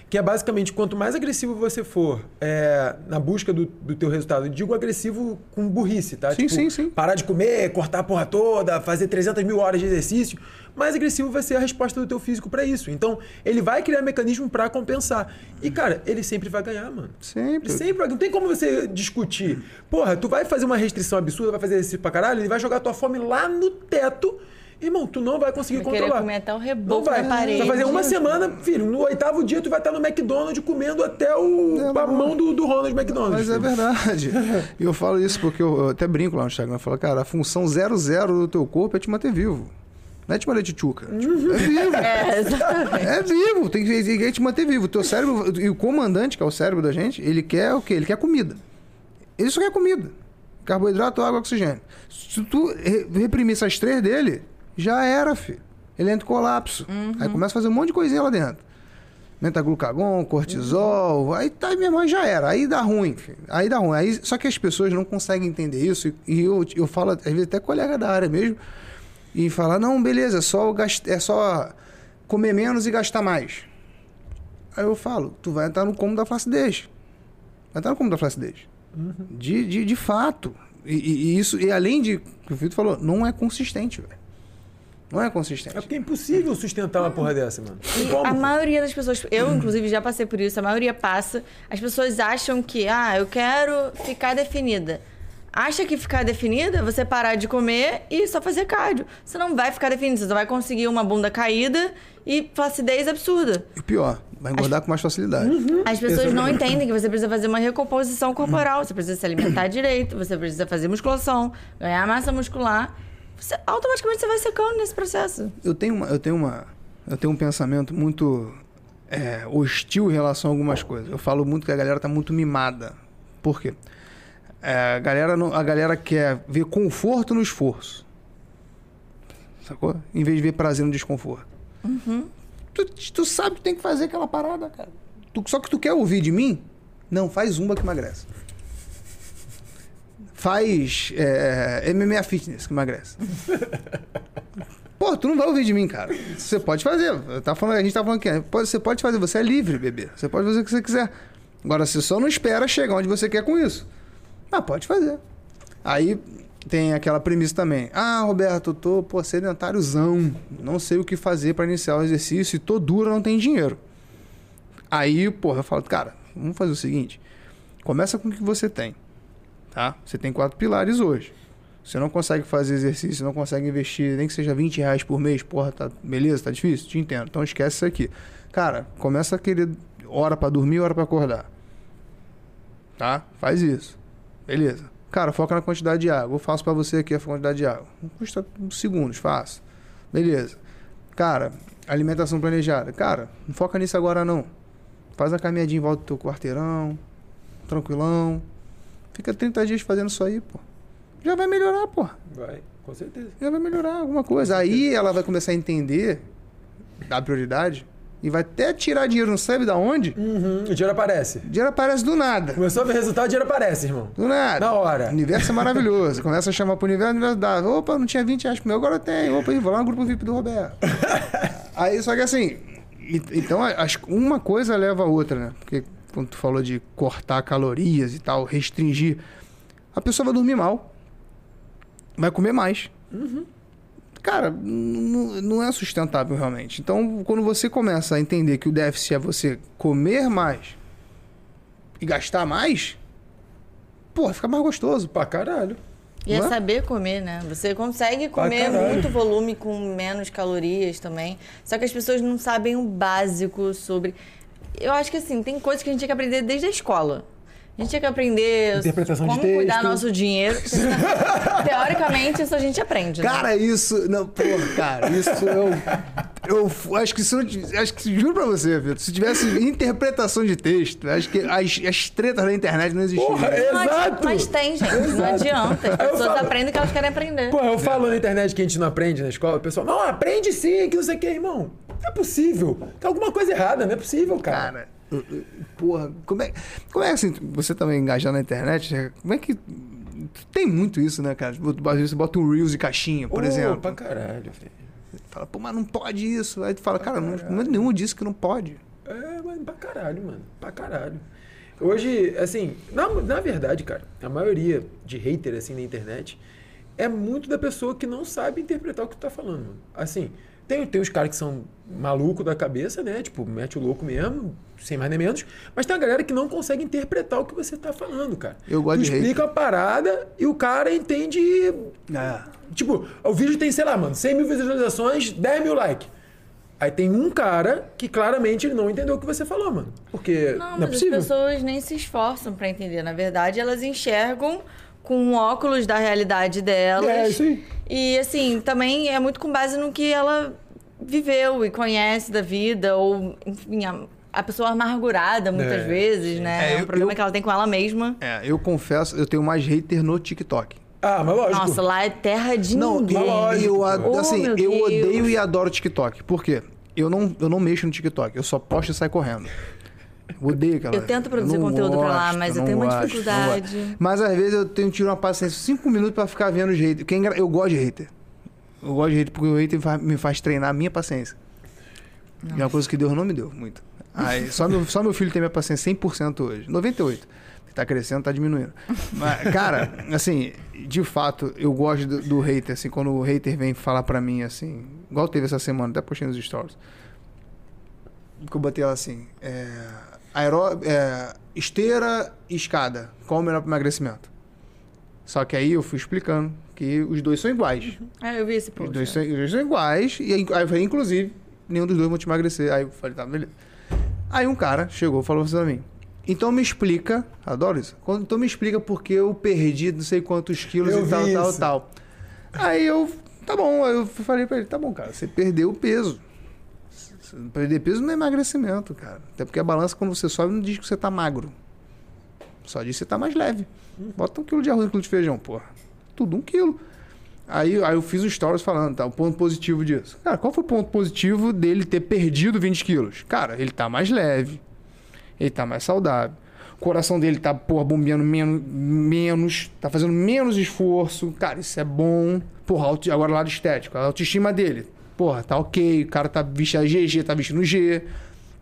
Que é basicamente, quanto mais agressivo você for é, na busca do, do teu resultado, eu digo agressivo com burrice, tá? Sim, sim, sim. Parar de comer, cortar a porra toda, fazer 300 mil horas de exercício, mais agressivo vai ser a resposta do teu físico pra isso. Então, ele vai criar mecanismo pra compensar. E, cara, ele sempre vai ganhar, mano. Sempre. Ele sempre vai. Não tem como você discutir. Porra, tu vai fazer uma restrição absurda, vai fazer exercício pra caralho, ele vai jogar tua fome lá no teto. Irmão, tu não vai conseguir Vai querer controlar. comer até o Não reboco vai. da parede. Vai fazer uma semana, filho. No oitavo dia, tu vai estar no McDonald's comendo até o, É, a mão do, do Ronald McDonald. Mas é filho. verdade. E eu falo isso porque eu, eu até brinco lá no Instagram. Eu falo, cara, a função 00 do teu corpo é te manter vivo. Não é te manter tchutchuca. Tipo, É vivo. É, exatamente. É vivo. Tem que, tem que te manter vivo. O teu cérebro, e o comandante, que é o cérebro da gente, ele quer o quê? Ele quer comida. Ele só quer comida. Carboidrato, água, oxigênio. Se tu re- reprimir essas três dele, já era, filho. Ele entra em colapso. Aí começa a fazer um monte de coisinha lá dentro. Metaglucagon, cortisol, aí tá mesmo, aí já era. Aí dá ruim, filho. Aí dá ruim. Aí, só que as pessoas não conseguem entender isso. E, e eu, eu falo, às vezes, até colega da área mesmo, e falar, não, beleza, é só, gast- é só comer menos e gastar mais. Aí eu falo, tu vai entrar no cômodo da flacidez. Vai entrar no cômodo da flacidez. De, de, de fato. E, e- e isso, e além de, que o Vitor falou, não é consistente, velho. Não é consistente. É porque é impossível sustentar uma porra dessa, mano. Como, A maioria das pessoas, eu inclusive já passei por isso, a maioria passa. As pessoas acham que, ah, eu quero ficar definida. Acha que ficar definida é você parar de comer e só fazer cardio. Você não vai ficar definida, você só vai conseguir uma bunda caída e flacidez absurda. E pior, vai engordar com mais facilidade. As pessoas não entendem que você precisa fazer uma recomposição corporal, você precisa se alimentar direito, você precisa fazer musculação, ganhar massa muscular. Você, automaticamente você vai secando nesse processo. Eu tenho uma, eu tenho uma, eu tenho um pensamento muito é, hostil em relação a algumas coisas. Eu falo muito que a galera tá muito mimada. Por quê? É, a galera não, a galera quer ver conforto no esforço. Sacou? Em vez de ver prazer no desconforto. Tu, tu sabe que tem que fazer aquela parada, cara. Tu- só que tu quer ouvir de mim? Não, faz zumba que emagrece. Faz é, MMA fitness que emagrece. Pô, tu não vai ouvir de mim, cara. Você pode fazer. Tá falando, a gente tá falando aqui. pode- Você pode fazer, você é livre, bebê. Você pode fazer o que você quiser. Agora, você só não espera chegar onde você quer com isso. Ah, pode fazer. Aí tem aquela premissa também. Ah, Roberto, eu tô pô, sedentáriozão. Não sei o que fazer para iniciar o exercício e tô dura, não tem dinheiro. Aí, porra, eu falo, cara, vamos fazer o seguinte. Começa com o que você tem. Tá? Você tem quatro pilares hoje. Você não consegue fazer exercício, não consegue investir, nem que seja 20 reais por mês, porra, tá, beleza, tá difícil? Te entendo. Então esquece isso aqui. Cara, começa a querer hora pra dormir, hora pra acordar. Tá? Faz isso. Beleza. Cara, foca na quantidade de água. Eu faço pra você aqui a quantidade de água. Não custa uns segundos, faço. Beleza. Cara, alimentação planejada. Cara, não foca nisso agora não. Faz a caminhadinha em volta do teu quarteirão, tranquilão. Fica 30 dias fazendo isso aí, pô. Já vai melhorar, pô. Vai, com certeza. Já vai melhorar alguma coisa. Aí ela vai começar a entender da prioridade e vai até tirar dinheiro, não sabe da onde? Uhum, o dinheiro aparece. O dinheiro aparece do nada. Começou a ver resultado, o dinheiro aparece, irmão. Do nada. Na hora. O universo é maravilhoso. Começa a chamar pro universo, o universo dá. Opa, não tinha 20 reais pro meu, agora tem. Opa, aí, vou lá no grupo VIP do Roberto. aí, só que assim, então uma coisa leva a outra, né? Porque quando tu falou de cortar calorias e tal, restringir, a pessoa vai dormir mal. Vai comer mais. Cara, não é sustentável realmente. Então, quando você começa a entender que o déficit é você comer mais e gastar mais, pô, fica mais gostoso. Pra caralho. E é é? saber comer, né? Você consegue comer muito volume com menos calorias também. Só que as pessoas não sabem o básico sobre. Eu acho que assim, tem coisas que a gente tinha que aprender desde a escola. A gente tinha que aprender Interpretação de como cuidar texto. nosso dinheiro. Teoricamente, isso a gente aprende. né? Cara, isso. Não, porra, cara, isso eu. Eu acho que se não tivesse- Acho que juro pra você, Vitor. Se tivesse interpretação de texto, acho que as, as tretas da internet não existiam. Porra, Mas- exato. Mas, tem, gente. Não Exato. adianta. As eu pessoas falo- aprendem o que elas querem aprender. Pô, eu falo na internet que a gente não aprende na escola, o pessoal, não, aprende sim, que não sei o que, irmão. Não é possível. Tem alguma coisa errada, não é possível, cara. Cara, eu- eu- porra, como é, como é assim, você também engajar na internet, como é que. Tem muito isso, né, cara? Tipo, Às vezes você bota um Reels de caixinha, por Ô, exemplo. Pra caralho. Fala, pô, mas não pode isso. Aí tu fala, cara, não, não é nenhum disse que não pode. É, mano, pra caralho, mano. Pra caralho. Hoje, assim, na, na verdade, cara, a maioria de hater, assim, na internet é muito da pessoa que não sabe interpretar o que tu tá falando, mano. Assim, tem, tem os caras que são maluco da cabeça, né? Tipo, mete o louco mesmo, sem mais nem menos. Mas tem a galera que não consegue interpretar o que você tá falando, cara. Eu gosto tu de explica a parada e o cara entende. É. Tipo, o vídeo tem, sei lá, mano, 100 mil visualizações, 10 mil likes. Aí tem um cara que claramente ele não entendeu o que você falou, mano. Porque Não, não, mas é possível. as pessoas nem se esforçam pra entender. Na verdade, elas enxergam com óculos da realidade delas. É, isso aí. E assim, também é muito com base no que ela viveu e conhece da vida, ou, enfim, a, a pessoa amargurada muitas É, vezes, né? É, É, eu- problema eu- que ela tem com ela mesma. É, eu confesso, eu tenho mais hater no TikTok. Ah, mas lógico. Nossa, lá é terra de Não, ninguém. mas lógico, eu, Oh, assim, eu Deus. odeio e adoro TikTok. Por quê? Eu não, eu não mexo no TikTok, eu só posto e saio correndo. Eu odeio aquela. Eu tento produzir não conteúdo pra lá, gosto, mas eu não tenho uma gosto, não dificuldade. gosto. Mas às vezes eu tenho que tirar uma paciência, cinco minutos pra ficar vendo os haters. Porque é eu gosto de hater. Eu gosto de hater porque o hater me faz treinar a minha paciência. E é uma coisa que Deus não me deu muito. Aí, só, meu, só meu filho tem minha paciência 100% hoje. 98%. Tá crescendo, tá diminuindo. Mas, cara, assim, de fato, eu gosto do, do hater, assim, quando o hater vem falar pra mim, assim, igual teve essa semana, até postei nos stories. Que eu botei ela assim, é, aeró, é, esteira e escada, qual o melhor para emagrecimento? Só que aí eu fui explicando que os dois são iguais. Ah, eu vi esse Os post. dois, são, os dois são iguais. E aí aí eu falei, inclusive, nenhum dos dois vão te emagrecer. Aí eu falei, tá, beleza. Aí um cara chegou e falou assim pra mim. Então me explica, adoro isso. Então me explica porque eu perdi não sei quantos quilos Eu e tal, tal, tal. Aí eu, tá bom, aí eu falei pra ele, tá bom, cara, você perdeu o peso. Perder peso não é emagrecimento, cara. Até porque a balança, quando você sobe, não diz que você tá magro. Só que você tá mais leve. Bota um quilo de arroz, um quilo de feijão, porra. Tudo um quilo. Aí, aí eu fiz um stories falando, tá, o ponto positivo disso. Cara, qual foi o ponto positivo dele ter perdido 20 quilos? Cara, ele tá mais leve. Ele tá mais saudável. O coração dele tá, porra, bombeando menos, menos tá fazendo menos esforço. Cara, isso é bom. Porra, agora lado estético, a autoestima dele. Porra, tá ok. O cara tá vestindo a GG, tá vestindo G.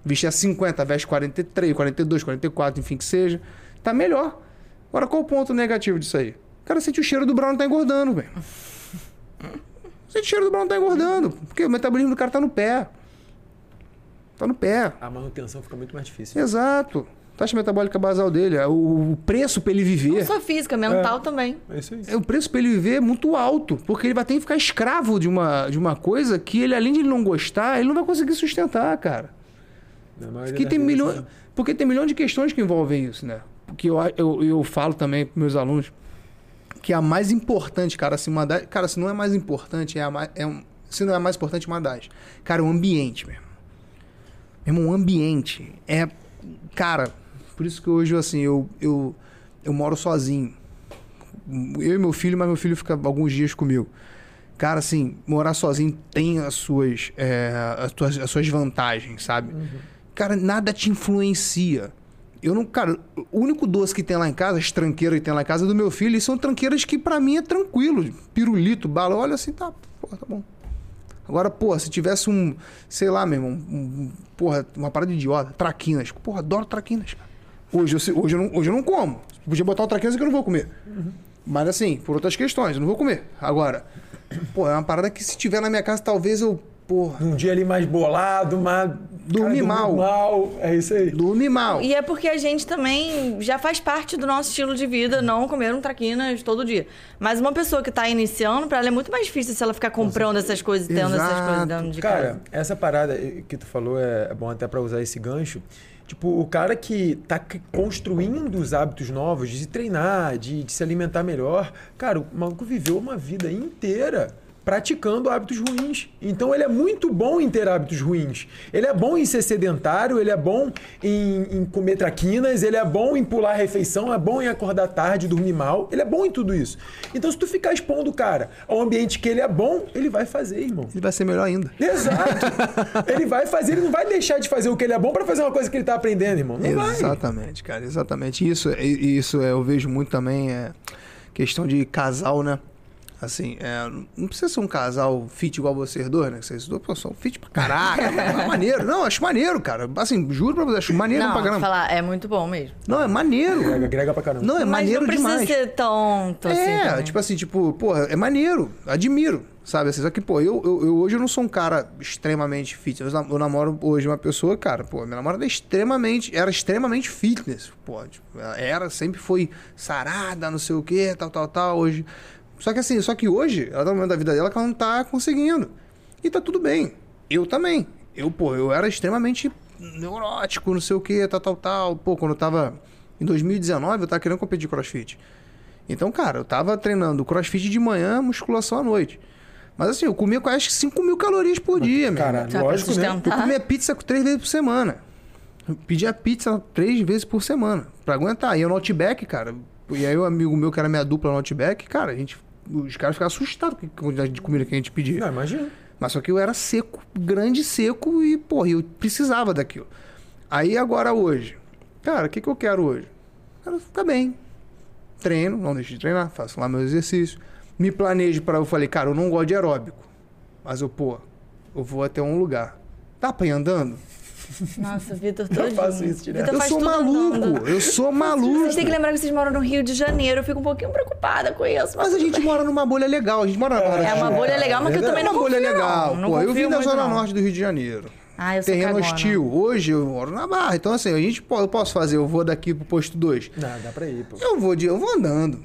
Veste a 50, veste 43, 42, 44, enfim que seja. Tá melhor. Agora, qual o ponto negativo disso aí? O cara sente o cheiro do Brown tá engordando, velho. Sente o cheiro do Brown tá engordando. Porque o metabolismo do cara tá no pé. Tá no pé. A manutenção fica muito mais difícil. Exato. Taxa metabólica basal dele, é o preço pra ele Não viver. só física, mental também. É isso aí. É, O preço pra ele viver é muito alto, porque ele vai ter que ficar escravo de uma, de uma coisa que ele, além de ele não gostar, ele não vai conseguir sustentar, cara. Porque tem, milhões, né? porque tem milhões de questões que envolvem isso, né? Porque eu, eu, eu falo também para meus alunos que a mais importante, cara, se uma das, cara, se não é mais importante, é a mais, é um, se não é mais importante, uma das. Cara, o ambiente, mesmo. Meu irmão, o ambiente é, cara, por isso que hoje assim, eu eu, eu moro sozinho. Eu e meu filho, mas meu filho fica alguns dias comigo. Cara, assim, morar sozinho tem as suas, é, as, suas, as suas vantagens, sabe? Cara, nada te influencia. Eu não, cara, o único doce que tem lá em casa, as tranqueiras que tem lá em casa é do meu filho, e são tranqueiras que pra mim é tranquilo. Pirulito, bala, olha assim, tá, porra, tá bom. Agora, porra, se tivesse um, sei lá, meu irmão, um, porra, uma parada idiota, traquinas. Porra, adoro traquinas, cara. Hoje eu, hoje eu, não, hoje eu não como. Podia botar o traquinas que eu não vou comer. Mas assim, por outras questões, eu não vou comer. Agora, pô, é uma parada que se tiver na minha casa, talvez eu, porra, Um dia ali mais bolado, mas. Dormir cara, mal. mal. É isso aí. dorme mal. E é porque a gente também já faz parte do nosso estilo de vida não comer um traquinas todo dia. Mas uma pessoa que tá iniciando, pra ela é muito mais difícil se ela ficar comprando essas coisas e tendo essas Exato. coisas dentro de Cara, casa. essa parada que tu falou é é bom até pra usar esse gancho. Tipo, o cara que tá construindo os hábitos novos, de se treinar, de, de se alimentar melhor, cara, o maluco viveu uma vida inteira praticando hábitos ruins. Então ele é muito bom em ter hábitos ruins. Ele é bom em ser sedentário, ele é bom em, em comer traquinas, ele é bom em pular a refeição, é bom em acordar tarde, dormir mal. Ele é bom em tudo isso. Então se tu ficar expondo o cara ao ambiente que ele é bom, ele vai fazer, irmão. Ele vai ser melhor ainda. Exato. ele vai fazer, ele não vai deixar de fazer o que ele é bom pra fazer uma coisa que ele tá aprendendo, irmão. Não vai. Exatamente, cara, exatamente. Isso, isso eu vejo muito também é questão de casal, né? Assim, é, não precisa ser um casal fit igual vocês dois, né? Vocês dois pô, são fit pra caraca. é maneiro. Não, acho maneiro, cara. Assim, juro pra você, acho maneiro Não, pra caramba. falar, é muito bom mesmo. Não, é maneiro. Grega, grega pra caramba. Não, é Mas maneiro não precisa demais. ser tonto assim. É, também. tipo assim, tipo, porra, é maneiro, admiro, sabe? Assim, só que, pô, eu, eu, eu hoje eu não sou um cara extremamente fitness. Eu, nam- eu namoro hoje uma pessoa, cara, pô, minha namorada é extremamente, era extremamente fitness, pô, tipo, ela era, sempre foi sarada, não sei o que, tal, tal, tal, hoje. Só que assim, só que hoje, ela tá no momento da vida dela que ela não tá conseguindo. E tá tudo bem. Eu também. Eu, pô, eu era extremamente neurótico, não sei o que, tal, tal, tal. Pô, quando eu tava em 2019, eu tava querendo competir crossfit. Então, cara, eu tava treinando crossfit de manhã, musculação à noite. Mas assim, eu comia quase 5 mil calorias por dia, meu. Cara, pra lógico, né? Eu comia pizza três vezes por semana. Eu pedia pizza três vezes por semana. Pra aguentar. E eu no Outback, cara. E aí o amigo meu, que era minha dupla no Outback, cara, a gente. Os caras ficavam assustados com a quantidade de comida que a gente pedia. Não, imagina. Mas só que eu era seco, grande seco e, porra, eu precisava daquilo. Aí agora hoje, cara, o que, que eu quero hoje? Quero ficar bem. Treino, não deixo de treinar, faço lá meu exercício. Me planejo para eu falei, cara, eu não gosto de aeróbico. Mas eu, pô, eu vou até um lugar. Dá pra ir andando? Nossa, Vitor, Eu todo faço isso direto. Vitor eu sou maluco, eu sou maluco. Vocês têm que lembrar que vocês moram no Rio de Janeiro. Eu fico um pouquinho preocupada com isso. Mas a gente mora numa bolha legal, a gente mora na Barra É da uma bolha legal, mas que eu também É não uma bolha confio, legal. não. Não Pô, eu confio vim da Zona não. Norte do Rio de Janeiro. Ah, eu sou Terreno cagona. hostil. Hoje eu moro na Barra. Então, assim, a gente, eu posso fazer, eu vou daqui pro posto 2. Não, dá pra ir, pô. Eu vou de, eu vou andando.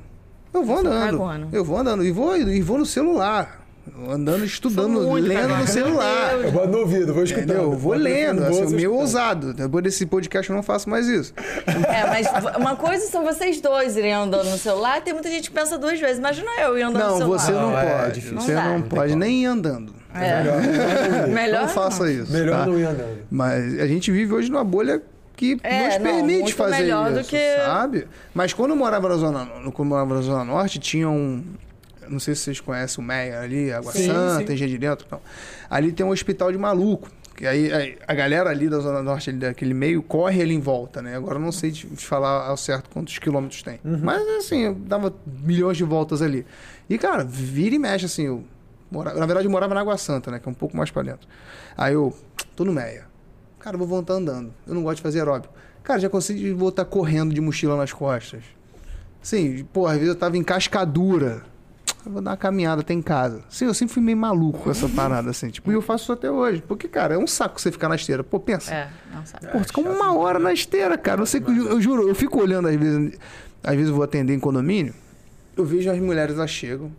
Eu vou Eu andando. Eu vou andando. E vou, e vou no celular. Andando, estudando, muito lendo cagona. no celular. Meu Eu boto no ouvido, vou escutando. Entendeu? Eu vou no lendo, assim, vou meio escutando. ousado. Depois desse podcast eu não faço mais isso. É, mas uma coisa são vocês dois irem andando no celular. Tem muita gente que pensa duas vezes. Imagina eu ir andando no Não, celular. você não Não, é pode. difícil. Você Não dá. não Não pode nem ir andando. É. Melhor, melhor, Melhor não faça isso. melhor tá? não ir andando. Mas a gente vive hoje numa bolha que É, nos não, permite muito fazer melhor do isso, que- sabe? Mas quando eu morava na zona, quando eu morava na zona norte, tinha um, não sei se vocês conhecem o Meia ali, Água Sim, Santa, sim. Engenho de Dentro, não. Ali tem um hospital de maluco. Que aí, aí a galera ali da zona norte, ali daquele meio, corre ali em volta, né? Agora eu não sei te, te falar ao certo quantos quilômetros tem. Mas assim, eu dava milhões de voltas ali. E cara, vira e mexe assim, eu morava, na verdade eu morava na Água Santa, né? Que é um pouco mais pra dentro. Aí eu, tô no Meia. Cara, eu vou voltar andando. Eu não gosto de fazer aeróbico. Cara, já consegui voltar correndo de mochila nas costas. Sim, pô, às vezes eu tava em cascadura. Eu vou dar uma caminhada até em casa. Sim, eu sempre fui meio maluco com essa parada, assim. Tipo, e eu faço isso até hoje. Porque, cara, é um saco você ficar na esteira. Pô, pensa. É, não sabe. Pô, fica uma hora na esteira, cara. Eu, sei eu, eu juro, eu fico olhando às vezes. Às vezes eu vou atender em condomínio. Eu vejo as mulheres, elas chegam.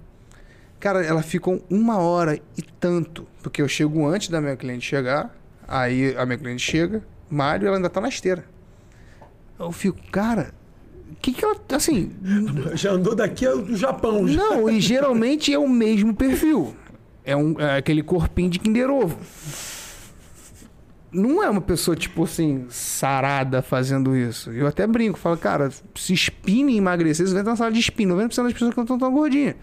Cara, elas ficam uma hora e tanto. Porque eu chego antes da minha cliente chegar. Aí a minha cliente chega, Mário, ela ainda tá na esteira. Eu fico, cara, que que ela. Assim. Já andou daqui ao Japão. já. Não, e geralmente é o mesmo perfil. É, um, é aquele corpinho de Kinder Ovo. Não é uma pessoa, tipo assim, sarada fazendo isso. Eu até brinco, falo, cara, se espina e emagrecer, você vai entrar na sala de espina. 90% das pessoas que estão tão gordinhas.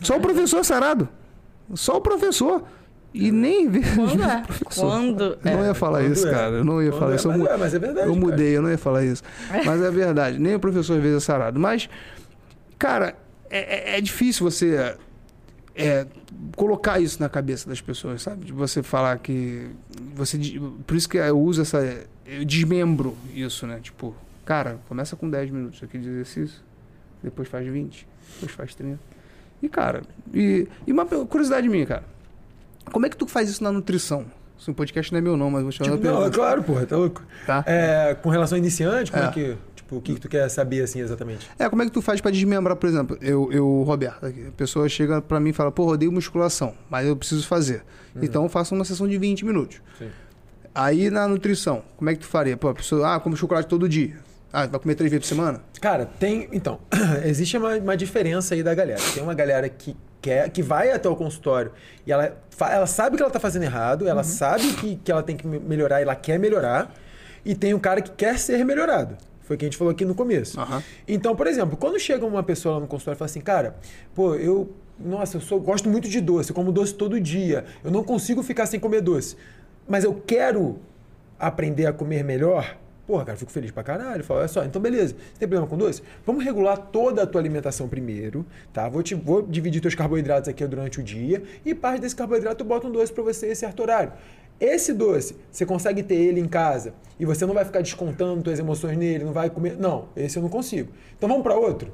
Só o professor sarado. Só o professor. E nem vê. Quando é? Professor. Quando Eu não é? ia falar Quando isso, é? cara. Eu não ia Quando falar é? isso. Eu Mas é, mas é verdade, Eu cara. mudei, eu não ia falar isso. Mas é verdade. Nem o professor às vezes é sarado. Mas, cara, é, é- é difícil você é, colocar isso na cabeça das pessoas, sabe? De você falar que. você Por isso que eu uso essa. Eu desmembro isso, né? Tipo, cara, começa com 10 minutos aqui de exercício, depois faz 20, depois faz 30. E, cara, e, e uma curiosidade minha, cara. Como é que tu faz isso na nutrição? Esse podcast não é meu, não, mas vou te Tipo, não, é claro, porra, tá louco. Tá? É, com relação a iniciante, como é, É. que. Tipo, o que, que tu quer saber assim exatamente? É, como é que tu faz pra desmembrar, por exemplo, eu, eu Roberto, a pessoa chega pra mim e fala, pô, odeio musculação, mas eu preciso fazer. Então eu faço uma sessão de 20 minutos. Sim. Aí na nutrição, como é que tu faria? Pô, a pessoa, ah, come chocolate todo dia. Ah, vai comer três vezes por semana? Cara, tem. Então, existe uma, uma diferença aí da galera. Tem uma galera que quer, que vai até o consultório e ela, ela sabe que ela tá fazendo errado, ela sabe que, que ela tem que me- melhorar e ela quer melhorar. E tem um cara que quer ser melhorado. Foi o que a gente falou aqui no começo. Aham. Então, por exemplo, quando chega uma pessoa lá no consultório e fala assim, cara, pô, eu. Nossa, eu sou, gosto muito de doce, eu como doce todo dia. Eu não consigo ficar sem comer doce. Mas eu quero aprender a comer melhor. Porra, cara, fico feliz pra caralho. Falo, olha só, então beleza. Você tem problema com doce? Vamos regular toda a tua alimentação primeiro, tá? Vou, te, vou dividir teus carboidratos aqui durante o dia e parte desse carboidrato eu boto um doce pra você em certo horário. Esse doce, você consegue ter ele em casa e você não vai ficar descontando suas emoções nele, não vai comer. Não, esse eu não consigo. Então vamos para outro.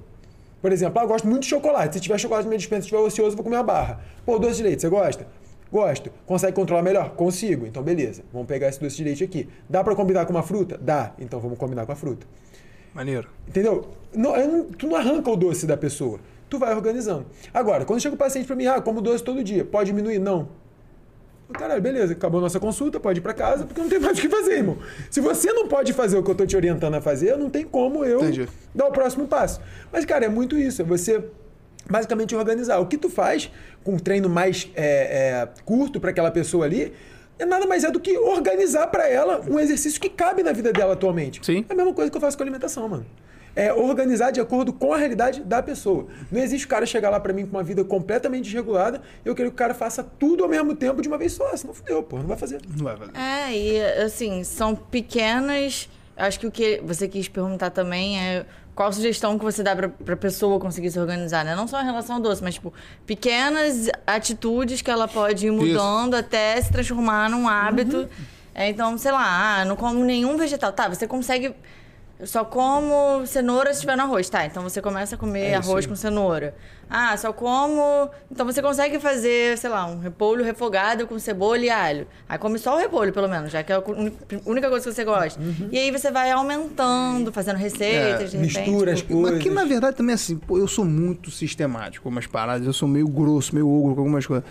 Por exemplo, ah, eu gosto muito de chocolate. Se tiver chocolate na minha dispensa, se tiver ocioso, eu vou comer a barra. Pô, doce de leite, você gosta? Gosto. Consegue controlar melhor? Consigo. Então, beleza. Vamos pegar esse doce de leite aqui. Dá para combinar com uma fruta? Dá. Então, vamos combinar com a fruta. Maneiro. Entendeu? Não, não, tu não arranca o doce da pessoa. Tu vai organizando. Agora, quando chega o paciente para mim, ah, como doce todo dia, pode diminuir? Não. Caralho, beleza, acabou a nossa consulta, pode ir para casa, porque não tem mais o que fazer, irmão. Se você não pode fazer o que eu tô te orientando a fazer, não tem como eu Entendi. dar o próximo passo. Mas, cara, é muito isso. É você basicamente organizar. O que tu faz com um treino mais é, é, curto para aquela pessoa ali é nada mais é do que organizar para ela um exercício que cabe na vida dela atualmente. Sim. É a mesma coisa que eu faço com a alimentação, mano. É organizar de acordo com a realidade da pessoa. Não existe o cara chegar lá para mim com uma vida completamente desregulada e eu quero que o cara faça tudo ao mesmo tempo de uma vez só. Senão fudeu, pô, não vai fazer. Não vai fazer. É, e assim, são pequenas. Acho que o que você quis perguntar também é qual sugestão que você dá pra, pra pessoa conseguir se organizar, né? Não só em relação ao doce, mas, tipo, pequenas atitudes que ela pode ir mudando até se transformar num hábito. É, então, sei lá, ah, não como nenhum vegetal. Tá, você consegue. Eu só como cenoura se tiver no arroz, tá? Então você começa a comer É arroz com cenoura. Ah, só como. Então você consegue fazer, sei lá, um repolho refogado com cebola e alho. Aí come só o repolho, pelo menos, já que é a única coisa que você gosta. Uhum. E aí você vai aumentando, fazendo receitas, de repente. mistura as coisas. Mas que na verdade também assim, pô, eu sou muito sistemático com umas paradas, eu sou meio grosso, meio ogro com algumas coisas.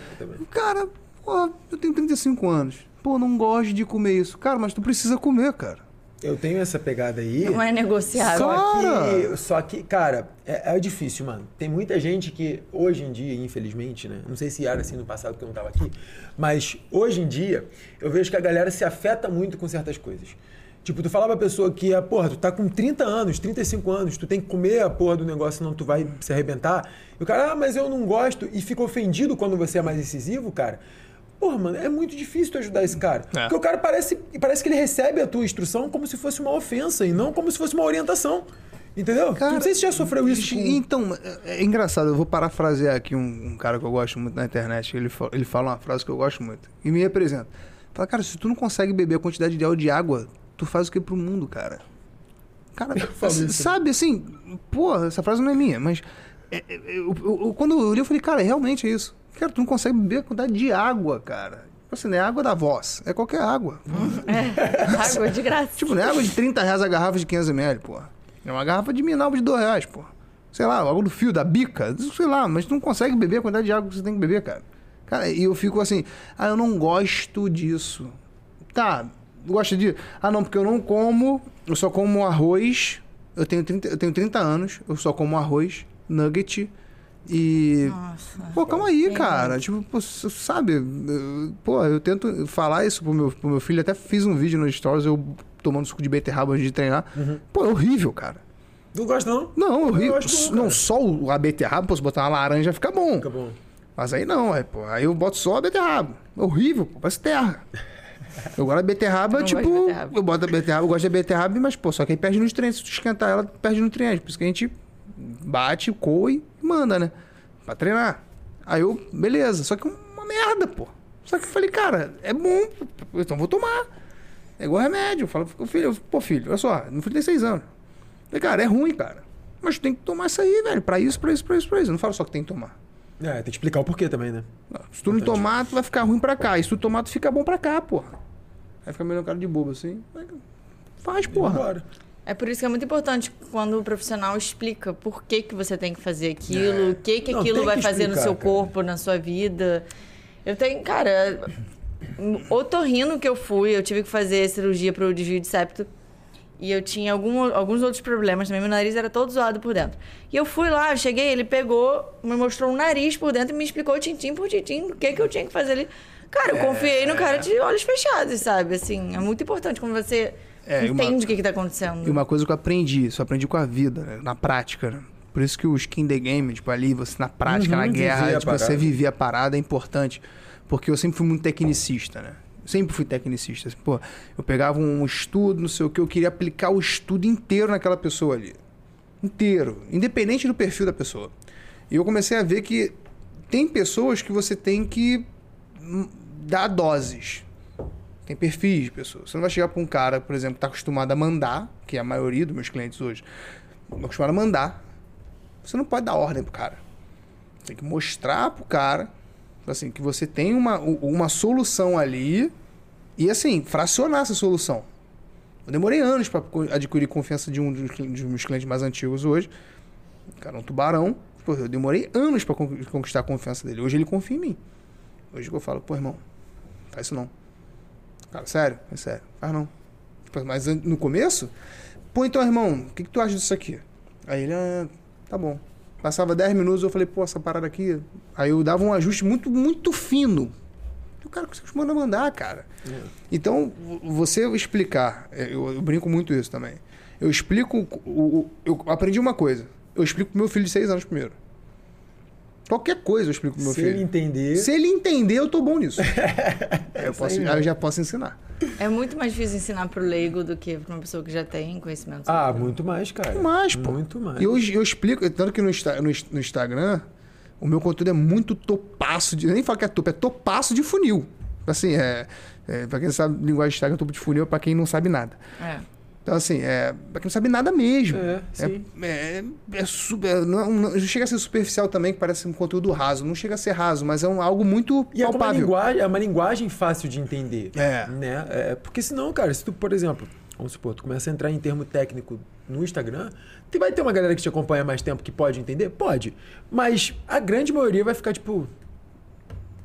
Cara, pô, eu tenho 35 anos. Pô, não gosto de comer isso. Cara, mas tu precisa comer, cara. Eu tenho essa pegada aí. Não é negociável. Só Cara! que, só que, cara, é, é difícil, mano. Tem muita gente que, hoje em dia, infelizmente, né? Não sei se era assim no passado que eu não tava aqui, mas hoje em dia, eu vejo que a galera se afeta muito com certas coisas. Tipo, tu fala pra pessoa que, ah, porra, tu tá com 30 anos, 35 anos, tu tem que comer a porra do negócio, senão tu vai se arrebentar. E o cara, ah, mas eu não gosto, e fica ofendido quando você é mais incisivo, cara. Porra, mano, é muito difícil tu ajudar esse cara. É. Porque o cara parece, parece que ele recebe a tua instrução como se fosse uma ofensa e não como se fosse uma orientação. Entendeu? Cara, não sei se você já sofreu isso. Com... Então, é, é engraçado, eu vou parafrasear aqui um, um cara que eu gosto muito na internet. Ele, ele fala uma frase que eu gosto muito. E me representa. Fala, cara, se tu não consegue beber a quantidade ideal de água, tu faz o que pro mundo, cara? Cara, sabe assim, porra, essa frase não é minha, mas é, é, eu- eu- eu- quando eu li, eu falei, cara, realmente é isso. Cara, tu não consegue beber a quantidade de água, cara. Tipo Assim, não é água da voz, é qualquer água. Água de graça. Tipo, não é água de 30 reais a garrafa de 500ml, porra. É uma garrafa de mineral de 2 reais, porra. Sei lá, água do fio, da bica, sei lá, mas tu não consegue beber a quantidade de água que você tem que beber, cara. Cara, e eu fico assim, ah, eu não gosto disso. Tá, gosta de. Ah, não, porque eu não como, eu só como arroz. Eu tenho 30, eu tenho 30 anos, eu só como arroz, nugget e. Nossa. Pô, calma aí, cara. Tipo, pô, sabe? eu- Pô, eu tento falar isso pro meu, pro meu filho. Até fiz um vídeo no Stories, eu tomando suco de beterraba antes de treinar. Pô, é horrível, cara. Não gosta, não? Não, é horrível. não, não, cara. só a beterraba, pô, se botar uma laranja fica bom. Fica bom. Mas aí não, é, pô. Aí eu boto só a beterraba. É horrível, pô, parece terra. Eu gosto da beterraba, Eu não tipo. beterraba. Eu boto a beterraba, eu gosto da beterraba, mas, pô, só que aí perde nutrientes. Se tu esquentar ela, perde nutrientes. Por isso que a gente bate, coa e manda, né? Pra treinar. Aí eu, beleza. Só que uma merda, pô. Só que eu falei, cara, é bom, pô, então vou tomar. É igual remédio. Eu falo, filho, eu- pô, filho, olha só, meu filho tem seis anos. Eu falei, cara, é ruim, cara. Mas tem que tomar isso aí, velho. Pra isso, pra isso, pra isso, pra isso. Eu não falo só que tem que tomar. É, tem que explicar o porquê também, né? Não, Se tu não tomar, tu vai ficar ruim pra cá. E se tu tomar, tu fica bom pra cá, porra. Aí fica meio cara de bobo assim. Faz, porra. Bora. É por isso que é muito importante quando o profissional explica por que, que você tem que fazer aquilo, o que, que Não, aquilo vai que fazer no explicar, seu cara. corpo, na sua vida. Eu tenho, cara, otorrino que eu fui, eu tive que fazer cirurgia para o desvio de septo. E eu tinha algum, alguns outros problemas também. Meu nariz era todo zoado por dentro. E eu fui lá, eu cheguei, ele pegou, me mostrou um nariz por dentro e me explicou tintim por tintim o que, que eu tinha que fazer ali. Cara, eu confiei no cara de olhos fechados, sabe? Assim, é muito importante quando você É, uma- entende o que, que tá acontecendo. E uma coisa que eu aprendi, isso eu aprendi com a vida, né? na prática, né? Por isso que o skin the game, tipo, ali, você na prática, Uhum, na guerra, tipo, você viver a parada é importante. Porque eu sempre fui muito tecnicista, né? Sempre fui tecnicista. Pô, eu pegava um estudo, não sei o que, eu queria aplicar o estudo inteiro naquela pessoa ali. Inteiro. Independente do perfil da pessoa. E eu comecei a ver que tem pessoas que você tem que hum, dar doses. Tem perfis de pessoas. Você não vai chegar para um cara, por exemplo, que está acostumado a mandar, que é a maioria dos meus clientes hoje, acostumado a mandar. Você não pode dar ordem pro cara. Tem que mostrar pro cara assim, que você tem uma, uma solução ali e assim, fracionar essa solução. Eu demorei anos para adquirir confiança de um dos meus clientes mais antigos hoje. O cara é um tubarão. Pô, eu demorei anos para conquistar a confiança dele. Hoje ele confia em mim. Hoje eu falo, pô, irmão, faz isso não. Cara, sério? É sério. Faz não. Mas no começo, pô, então, irmão, o que, que tu acha disso aqui? Aí ele, ah, tá bom. Passava 10 minutos, eu falei, pô, essa parada aqui. Aí eu dava um ajuste muito, muito fino. E o cara manda mandar, cara. É. Então, você explicar, é, eu, eu, brinco muito isso também. Eu explico. O, eu aprendi uma coisa. Eu explico pro meu filho de 6 anos primeiro. Qualquer coisa eu explico pro meu Se filho. Se ele entender. Se ele entender, eu tô bom nisso. eu, posso, aí, eu já posso ensinar. É muito mais difícil ensinar pro leigo do que pra uma pessoa que já tem conhecimento. Ah, muito mais, cara. Muito mais, pô. Muito mais. E eu, eu explico, tanto que no, no, no Instagram, o meu conteúdo é muito topaço de. Eu nem falo que é topo, é topaço de funil. Assim, é. é pra quem sabe linguagem de Instagram, topo de funil é pra quem não sabe nada. É. Então, assim, é, pra quem não sabe nada mesmo. É, sim. É, é, é super. Não, não, chega a ser superficial também, que parece um conteúdo raso. Não chega a ser raso, mas é um, algo muito e palpável. É uma, linguagem, é uma linguagem fácil de entender. É. Né? É, porque senão, cara, se tu, por exemplo, vamos supor, tu começa a entrar em termo técnico no Instagram, tu vai ter uma galera que te acompanha mais tempo que pode entender? Pode. Mas a grande maioria vai ficar tipo. O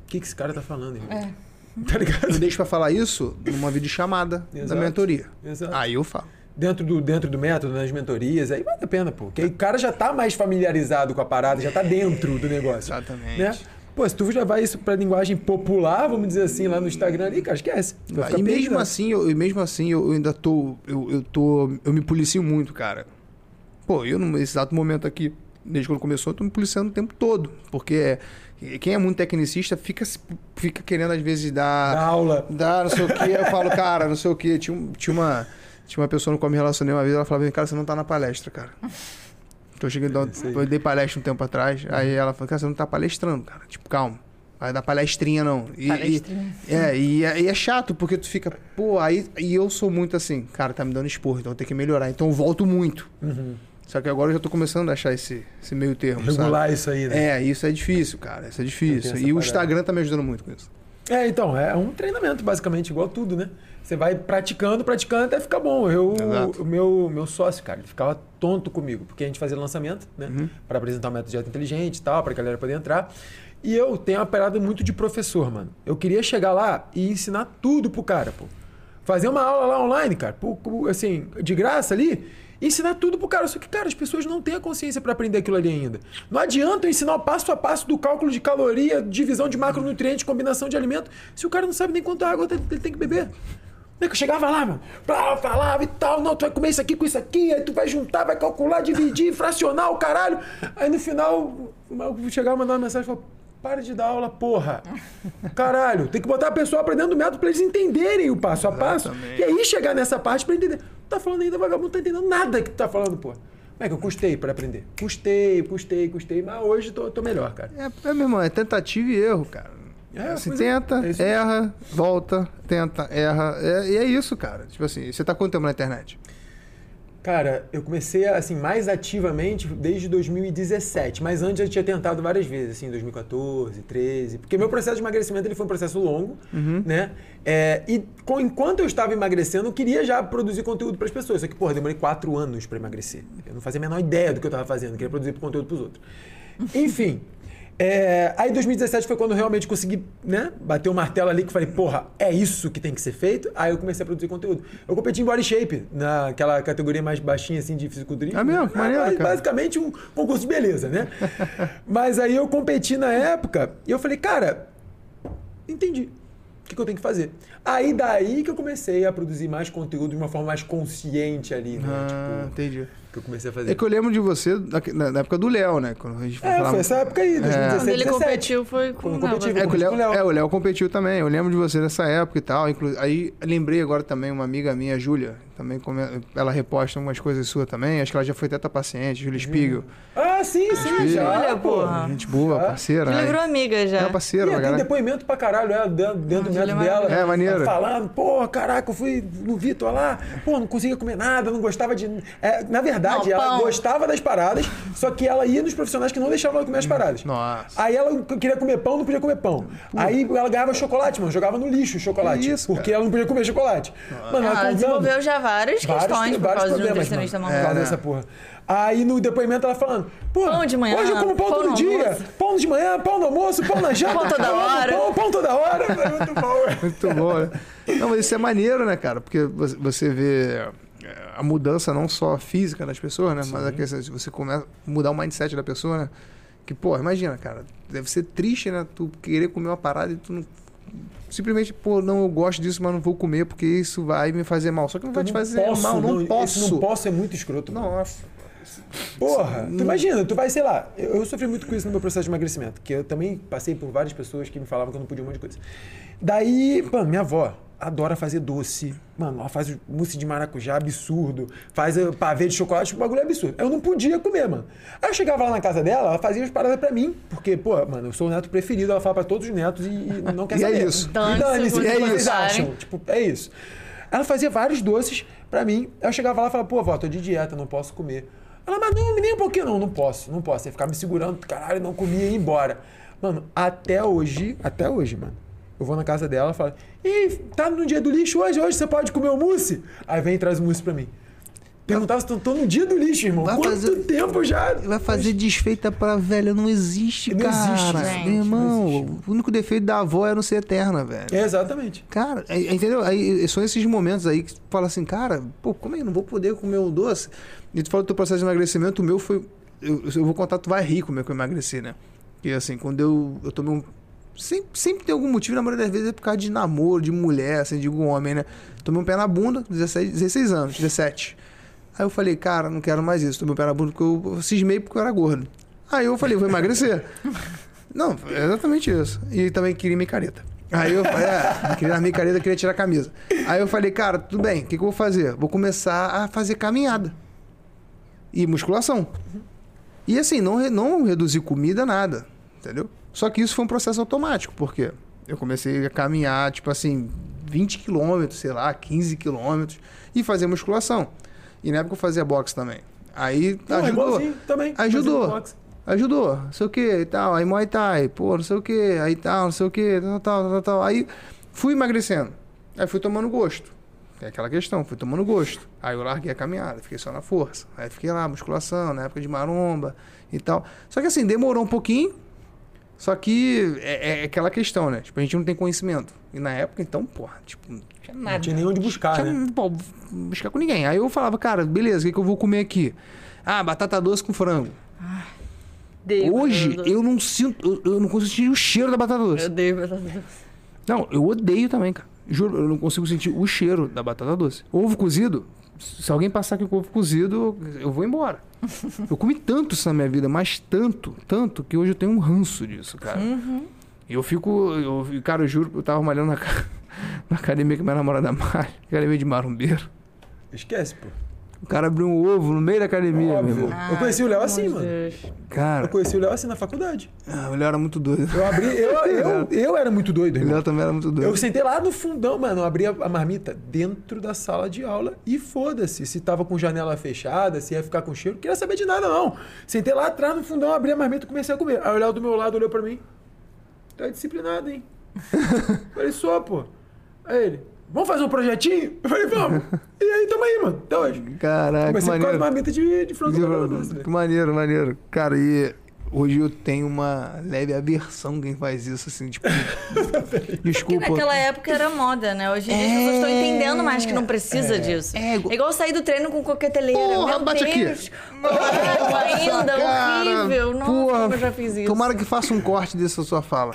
que, que esse cara tá falando, irmão? É. Tá ligado? Eu deixo pra falar isso numa videochamada da mentoria. Exato. Aí eu falo. Dentro do, dentro do método, nas mentorias, aí vale a pena, pô. Porque aí o cara já tá mais familiarizado com a parada, já tá dentro do negócio. Exatamente. Né? Pô, se tu já vai isso pra linguagem popular, vamos dizer assim, lá no Instagram ali, cara, esquece. E mesmo assim, eu, mesmo assim, eu ainda tô. Eu, eu tô. Eu me policio muito, cara. Pô, eu nesse exato momento aqui, desde quando começou, eu tô me policiando o tempo todo. Porque é quem é muito tecnicista fica, fica querendo, às vezes, dar. Aula. Dar não sei o quê. Eu falo, cara, não sei o quê. Tinha, tinha, uma, tinha uma pessoa no qual me relacionei uma vez, ela falava, cara, você não tá na palestra, cara. Então eu cheguei, eu dei palestra um tempo atrás, aí ela falou, cara, você não tá palestrando, cara. Tipo, calma. Vai dar palestrinha, não. E, palestrinha. E, é, e, é, e, é chato, porque tu fica, pô, aí. E eu sou muito assim, cara, tá me dando esporro, então eu tenho que melhorar. Então eu volto muito. Uhum. Só que agora eu já tô começando a achar esse, esse meio termo. Regular sabe? isso aí, né? É, isso é difícil, cara. Isso é difícil. E o Instagram tá me ajudando muito com isso. É, então, é um treinamento, basicamente, igual tudo, né? Você vai praticando, praticando até ficar bom. Eu, o meu, meu sócio, cara, ele ficava tonto comigo, porque a gente fazia lançamento, né? Uhum. Para apresentar o um método de dieta inteligente e tal, para a galera poder entrar. E eu tenho uma parada muito de professor, mano. Eu queria chegar lá e ensinar tudo pro cara, pô. Fazer uma aula lá online, cara, assim, de graça ali ensinar tudo pro cara. Só que, cara, as pessoas não têm a consciência para aprender aquilo ali ainda. Não adianta eu ensinar o passo a passo do cálculo de caloria, divisão de macronutrientes, combinação de alimento, se o cara não sabe nem quanta água ele tem que beber. Eu chegava lá, mano, falava e tal, não, tu vai comer isso aqui com isso aqui, aí tu vai juntar, vai calcular, dividir, fracionar o caralho. Aí no final, eu chegava e mandava uma mensagem e falava, para de dar aula, porra. Caralho, tem que botar a pessoa aprendendo o método pra eles entenderem o passo a passo. E aí chegar nessa parte pra entender. Tá falando ainda, vagabundo, tá entendendo nada que tu tá falando, porra. Como é que eu custei para aprender? Custei, custei, custei, mas hoje tô, tô melhor, cara. É, é, meu irmão, é tentativa e erro, cara. É, Se tenta, é. É erra, volta, tenta, erra. É, e é isso, cara. Tipo assim, você tá quanto tempo na internet? Cara, eu comecei assim mais ativamente desde 2017, mas antes eu tinha tentado várias vezes, assim, 2014, 13, porque meu processo de emagrecimento ele foi um processo longo, uhum. né? É, e com, enquanto eu estava emagrecendo, eu queria já produzir conteúdo para as pessoas. Só que, porra, demorei quatro anos para emagrecer. Eu não fazia a menor ideia do que eu estava fazendo, queria produzir conteúdo para os outros. Enfim, é, aí 2017 foi quando eu realmente consegui, né, bater o um martelo ali que falei, porra, é isso que tem que ser feito. Aí eu comecei a produzir conteúdo. Eu competi em body shape, naquela categoria mais baixinha assim de fisiculturismo. É mesmo? Ah, maneiro, basicamente um concurso de beleza, né? Mas aí eu competi na época e eu falei, cara, entendi. O que, que, eu tenho que fazer? Aí daí que eu comecei a produzir mais conteúdo de uma forma mais consciente ali, né? Ah, tipo, entendi. Que eu comecei a fazer. É que eu lembro de você na, na época do Léo, né? Quando a gente foi É, falar- foi essa época aí, 2017, Quando ele 17. competiu foi com Quando não, competiu, É, que o Léo, com o Léo. é, o Léo competiu também. Eu lembro de você nessa época e tal. Inclu aí lembrei agora também uma amiga minha, a Júlia. Também come- ela reposta algumas coisas suas também. Acho que ela já foi teta paciente, Júlia Spiegel. Ah, sim, sim, já. Júlia, pô. porra. Gente boa, Já. parceira. Ele né? virou amiga já. É parceira, pra tem caralho. depoimento pra caralho, ela dentro, dentro do Júlia é dela. É, maneiro. Falando, pô, caraca, eu fui no Vitor lá, pô, não conseguia comer nada, não gostava de. É, na verdade, Não, ela pão. gostava das paradas, só que ela ia nos profissionais que não deixavam ela comer as paradas. Nossa. Aí ela queria comer pão, não podia comer pão. Aí ela ganhava chocolate, mano, jogava no lixo o chocolate. Que isso, porque ela não podia comer chocolate. Mano, Ela contando- desenvolveu já várias vários, questões por vários causa do problemas, nutricionista mano, maluco. por É, dessa porra. Aí no depoimento ela falando, pô, Pão de manhã, hoje eu como pão, pão todo dia, almoço. pão de manhã, pão no almoço, pão na janta, Pão toda hora. Pão, pão toda hora. Foi muito bom. Muito bom, né? Não, mas isso é maneiro, né, cara? Porque você- vê é, a mudança não só física das pessoas, né? Mas a questão de você começa a mudar o mindset da pessoa, né? Que, pô, imagina, cara, deve ser triste, né? Tu querer comer uma parada e tu não. Simplesmente, pô, não, eu gosto disso, mas não vou comer porque isso vai me fazer mal. Só que não vai te fazer mal, não, Esse posso. não posso é muito escroto. mano. Nossa. Porra, tu imagina, tu vai, sei lá, eu, eu sofri muito com isso no meu processo de emagrecimento, que eu também passei por várias pessoas que me falavam que eu não podia um monte de coisa. Daí, mano, minha avó adora fazer doce. Mano, ela faz mousse de maracujá absurdo, faz eh, pavê de chocolate, o bagulho é absurdo. Eu não podia comer, mano. Aí eu chegava lá na casa dela, ela fazia as paradas pra mim, porque, pô, mano, eu sou o neto preferido, ela fala pra todos os netos e, e não quer E é saber. isso. E Dane-se dane-se, o o que que vocês pensarem. acham? Tipo, é isso. Ela fazia vários doces pra mim. Aí eu chegava lá e falava, pô, vó, tô de dieta, não posso comer. Ela, mas não, nem um pouquinho, não, não posso, não posso. Você ficar me segurando, caralho, não comia e ia embora. Mano, até hoje, até hoje, mano. Eu vou na casa dela e falo, Ih, tá no dia do lixo hoje? Hoje você pode comer o mousse? Aí vem e traz o mousse pra mim. Perguntava se tô, tô no dia do lixo, irmão. Vai Quanto fazer- tempo já? Vai fazer desfeita pra velha, não existe, Não cara. existe, gente, irmão, não existe. o único defeito da avó é não ser eterna, velho. É, exatamente. Cara, é- é, entendeu? Aí são esses momentos aí que tu fala assim, cara, pô, como é que eu não vou poder comer um doce? E tu fala do teu processo de emagrecimento, o meu foi. Eu, eu vou contar, tu vai rir como é que eu emagreci, né? E assim, quando eu, eu tomei um. Sempre, sempre tem algum motivo, na maioria das vezes é por causa de namoro, de mulher, assim, algum homem, né? Tomei um pé na bunda, 16, 16 anos, 17. Aí eu falei, cara, não quero mais isso. Tomei um pé na bunda porque eu, eu cismei porque eu era gordo. Aí eu falei, vou emagrecer. Não, é exatamente isso. E também queria micareta. Aí eu falei, é, queria a micareta, queria tirar a camisa. Aí eu falei, cara, tudo bem, o que, que eu vou fazer? Vou começar a fazer caminhada. E musculação. E assim, não, não reduzir comida, nada. Entendeu? Só que isso foi um processo automático, porque eu comecei a caminhar, tipo assim, 20 quilômetros, sei lá, 15 quilômetros, e fazer musculação. E na época eu fazia boxe também. Aí Não, é ajudou. também. Ajudou. Ajudou, não sei o que e tal. Aí Muay Thai, pô, não sei o que, aí tal, não sei o que, tal, tal, tal, tal. Aí fui emagrecendo. Aí fui tomando gosto. É aquela questão, fui tomando gosto. Aí eu larguei a caminhada, fiquei só na força. Aí fiquei lá, musculação, na época de maromba e tal. Só que assim, demorou um pouquinho. Só que é, é aquela questão, né? Tipo, a gente não tem conhecimento. E na época, então, porra, tipo, não tinha nada. Não tinha nem onde buscar, Tinha, né? pô, buscar com ninguém. Aí eu falava, cara, beleza, o que, que eu vou comer aqui? Ah, batata doce com frango. Odeio Hoje batata doce. eu não sinto, eu, eu não consigo sentir o cheiro da batata Eu doce. odeio batata doce. Não, eu odeio também, cara. Juro, eu não consigo sentir o cheiro da batata doce. Ovo cozido, se alguém passar aqui com ovo cozido, eu vou embora. Eu comi tanto isso na minha vida, mas tanto, tanto, que hoje eu tenho um ranço disso, cara. E eu fico, eu, cara, eu juro, eu tava malhando na, na academia que minha namorada malha, academia de marombeiro. Esquece, pô. O cara abriu um ovo no meio da academia, meu Óbvio. irmão. Eu conheci o Léo assim, Pelo amor mano. de Deus. Cara, Eu conheci o Léo assim na faculdade. ah, ele era muito doido. Eu abri. Eu, eu, eu era muito doido, O irmão. Léo também era muito doido. Eu sentei lá no fundão, mano. Eu abri a, a marmita dentro da sala de aula e foda-se. Se tava com janela fechada, se ia ficar com cheiro, não queria saber de nada, não. Sentei lá atrás no fundão, abri a marmita e comecei a comer. Aí o Léo do meu lado olhou pra mim. Tá disciplinado, hein? Falei, só, pô. Aí ele, vamos fazer um projetinho? Eu falei, vamos. E aí, tamo aí, mano. Até hoje. Caraca, que Comecei com a maneiro. marmita de, de frango. Né? que maneiro, maneiro. Cara, e Hoje eu tenho uma leve aversão quem faz isso, assim, tipo. Porque desculpa. naquela época era moda, né? Hoje em dia as É. pessoas estão entendendo mais que não precisa disso. É, É, igual- sair do treino com coqueteleira. Porra, Meu bate aqui. Deus. Caralho, ainda, Cara, horrível. Nossa, porra, eu já fiz isso. Tomara que faça um corte dessa sua fala.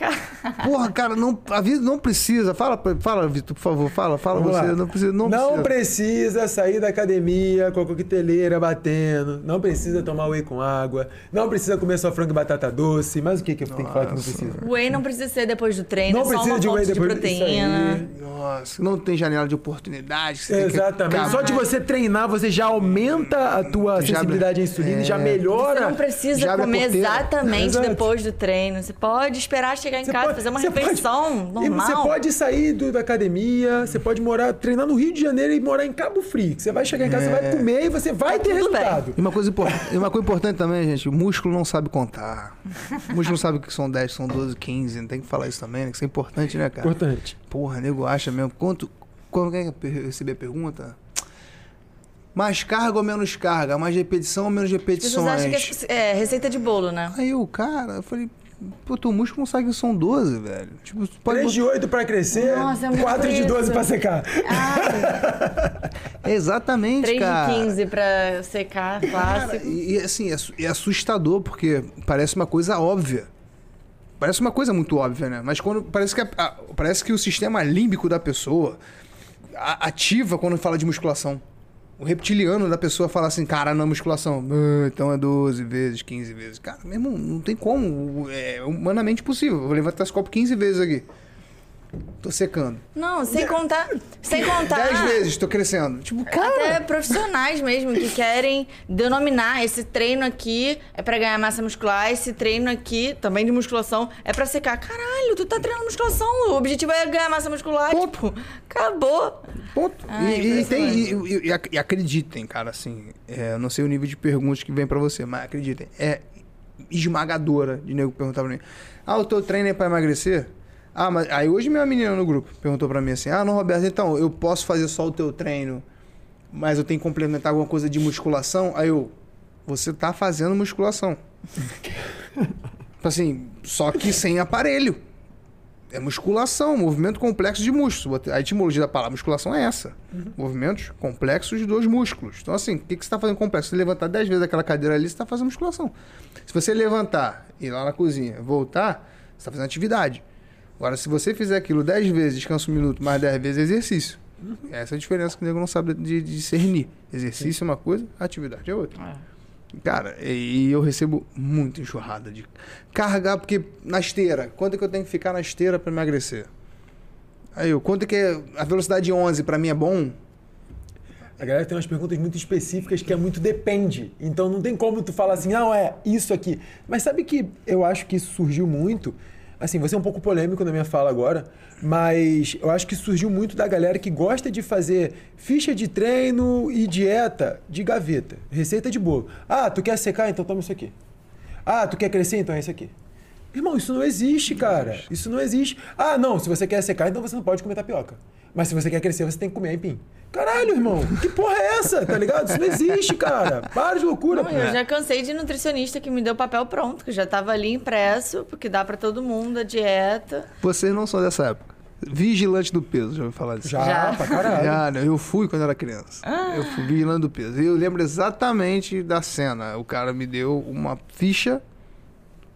Porra, cara, não, a vida não precisa. Fala, fala, Vitor, por favor, fala, fala Vamos você. lá. Não precisa, não, Não precisa. precisa sair da academia com a coqueteleira batendo. Não precisa tomar whey com água. Não precisa comer só frango e batata doce. Mas o que, que tem que falar que não precisa? Whey não precisa ser depois do treino, Não é só precisa uma de whey de depois disso proteína. Nossa, não tem janela de oportunidade. Exatamente. Só de você treinar, você já aumenta a tua Já- sensibilidade à insulina e já é. melhora. Você não precisa comer exatamente Exato. depois do treino. Você pode esperar chegar em Você casa, pode- fazer uma pode- refeição E normal. você pode sair do- da academia, você pode morar, treinar no Rio de Janeiro e morar em Cabo Frio. Você vai chegar em casa, você vai comer e você vai ter Tá bem. resultado. E uma coisa, impor- e uma coisa importante também, gente, o músculo não sabe contar. O músculo não sabe que são 10, são 12, 15. Não tem que falar isso também, né? Que isso é importante, né, cara? Importante. Porra, nego acha mesmo. Quanto. Quando é que eu recebi a pergunta? Mais carga ou menos carga? Mais repetição ou menos repetições? acham que é, é receita de bolo, né? Aí o cara, eu falei, pô, teu músculo não sabe que são 12, velho. Tipo, pode 3 de 8 pra crescer, Nossa, é muito 4 de isso. 12 pra secar. Exatamente, 3 cara. de 15 pra secar, Cara, clássico. e, e, assim, é, é assustador, porque parece uma coisa óbvia. Parece uma coisa muito óbvia, né? Mas quando. Parece que, a- a- parece que o sistema límbico da pessoa ativa quando fala de musculação. O reptiliano da pessoa fala assim, cara, na musculação. "Ah, então é 12 vezes, 15 vezes. Cara, meu irmão, não tem como. É humanamente possível. Vou levantar esse copo 15 vezes aqui. Tô secando. Não, sem contar. Sem contar. 10 vezes, tô crescendo. Tipo, cara. Até profissionais mesmo que querem denominar esse treino aqui é pra ganhar massa muscular, esse treino aqui, também de musculação, é pra secar. Caralho, tu tá treinando musculação, o objetivo é ganhar massa muscular, tipo, acabou. Ponto. Ai, e, e tem, e, e- e ac- acreditem, cara, assim, é, eu não sei o nível de perguntas que vem pra você, mas acreditem, é esmagadora de nego perguntar pra mim. Ah, o teu treino é pra emagrecer? Ah, mas aí hoje minha menina no grupo perguntou pra mim assim: "Ah, não, Roberto, então, eu posso fazer só o teu treino, mas eu tenho que complementar alguma coisa de musculação?" Aí eu: "Você tá fazendo musculação." Tipo assim, só que sem aparelho. É musculação, movimento complexo de músculos. A etimologia da palavra musculação é essa. Movimentos complexos dos músculos. Então, assim, o que, que você está fazendo complexo? Se você levantar 10 vezes aquela cadeira ali, você está fazendo musculação. Se você levantar, ir lá na cozinha, voltar, você está fazendo atividade. Agora, se você fizer aquilo 10 vezes, descansa um minuto, mais 10 vezes, é exercício. Essa é a diferença que o nego não sabe de, de discernir. Exercício é uma coisa, atividade é outra. Cara, e eu recebo muita enxurrada de carregar, porque na esteira, quanto é que eu tenho que ficar na esteira para emagrecer? Aí eu, quanto é que é, a velocidade 11 para mim é bom? A galera tem umas perguntas muito específicas que é muito depende. Então não tem como tu falar assim, não, é isso aqui. Mas sabe que eu acho que isso surgiu muito. Assim, você é um pouco polêmico na minha fala agora, mas eu acho que surgiu muito da galera que gosta de fazer ficha de treino e dieta de gaveta, receita de bolo. Ah, tu quer secar? Então toma isso aqui. Ah, tu quer crescer? Então é isso aqui. Irmão, isso não existe, cara. Isso não existe. Ah, não, se você quer secar, então você não pode comer tapioca. Mas se você quer crescer, você tem que comer aipim. Caralho, irmão, que porra é essa? Tá ligado? Isso não existe, cara. Para de loucura, Não, pô. eu já cansei de nutricionista que me deu papel pronto, que já tava ali impresso, porque dá pra todo mundo a dieta. Vocês não são dessa época. Vigilante do peso, já ouviu falar disso? Já, Já. pra caralho. Já, né? eu fui quando era criança. Eu fui vigilante do peso. E eu lembro exatamente da cena. O cara me deu uma ficha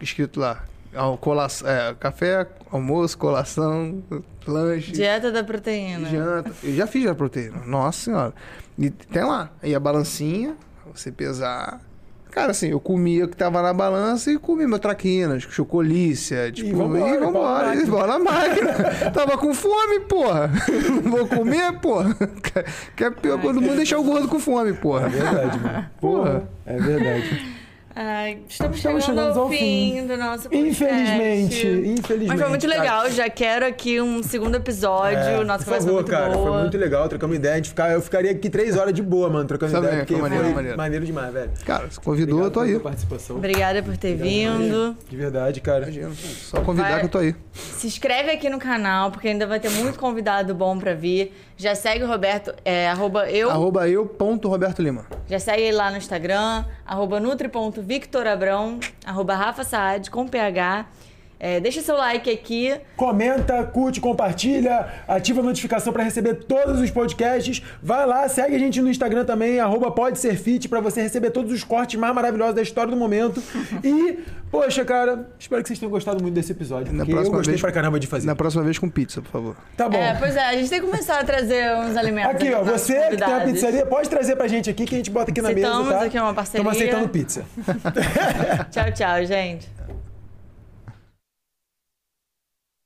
escrito lá. Al- cola- é, café, almoço, colação, lanche. Dieta da proteína. Janta. Eu já fiz a proteína. Nossa senhora. E tem lá. Aí a balancinha, pra você pesar. Cara, assim, eu comia o que tava na balança e comia meu traquinas, chocolícia, tipo, vambora, e pau na vambora, e máquina. bora na máquina. tava com fome, porra. Não vou comer, porra. Que é pior quando mundo deixar o gordo com fome, porra. É verdade, mano. Porra. É verdade. Ai, estamos, Estamos chegando, chegando ao ao fim, fim. do nosso podcast. Infelizmente, infelizmente. Mas foi muito cara. legal, já quero aqui um segundo episódio. É, Nossa, por conversa favor, foi muito cara, boa. foi muito legal, trocamos ideia. Ficar, eu ficaria aqui três horas de boa, mano, trocando Também, ideia, porque foi maneiro, foi maneiro. maneiro demais, velho. Cara, se convidou, eu tô aí. participação. Obrigada por ter vindo. De verdade, cara. Imagina, Só convidar Vai- que eu tô aí. Se inscreve aqui no canal, porque ainda vai ter muito convidado bom pra vir. Já segue o Roberto, é, arroba eu. Arroba eu, ponto Roberto Lima. Já segue ele lá no Instagram, arroba nutri.victorabrão, arroba Rafa Saad, com PH. É, deixa seu like aqui. Comenta, curte, compartilha, ativa a notificação para receber todos os podcasts. Vai lá, segue a gente no Instagram também, arroba pode ser fit, para você receber todos os cortes mais maravilhosos da história do momento. E, poxa, cara, espero que vocês tenham gostado muito desse episódio. Na Porque eu próxima gostei vez- pra caramba de fazer. Na próxima vez com pizza, por favor. Tá bom. É, pois é, a gente tem que começar a trazer uns alimentos. Aqui, ó, você que tem uma convidados. pizzaria, pode trazer pra gente aqui que a gente bota aqui na Aceitamos mesa, tá? aqui uma parceria. Estamos aceitando pizza. Tchau, tchau, gente.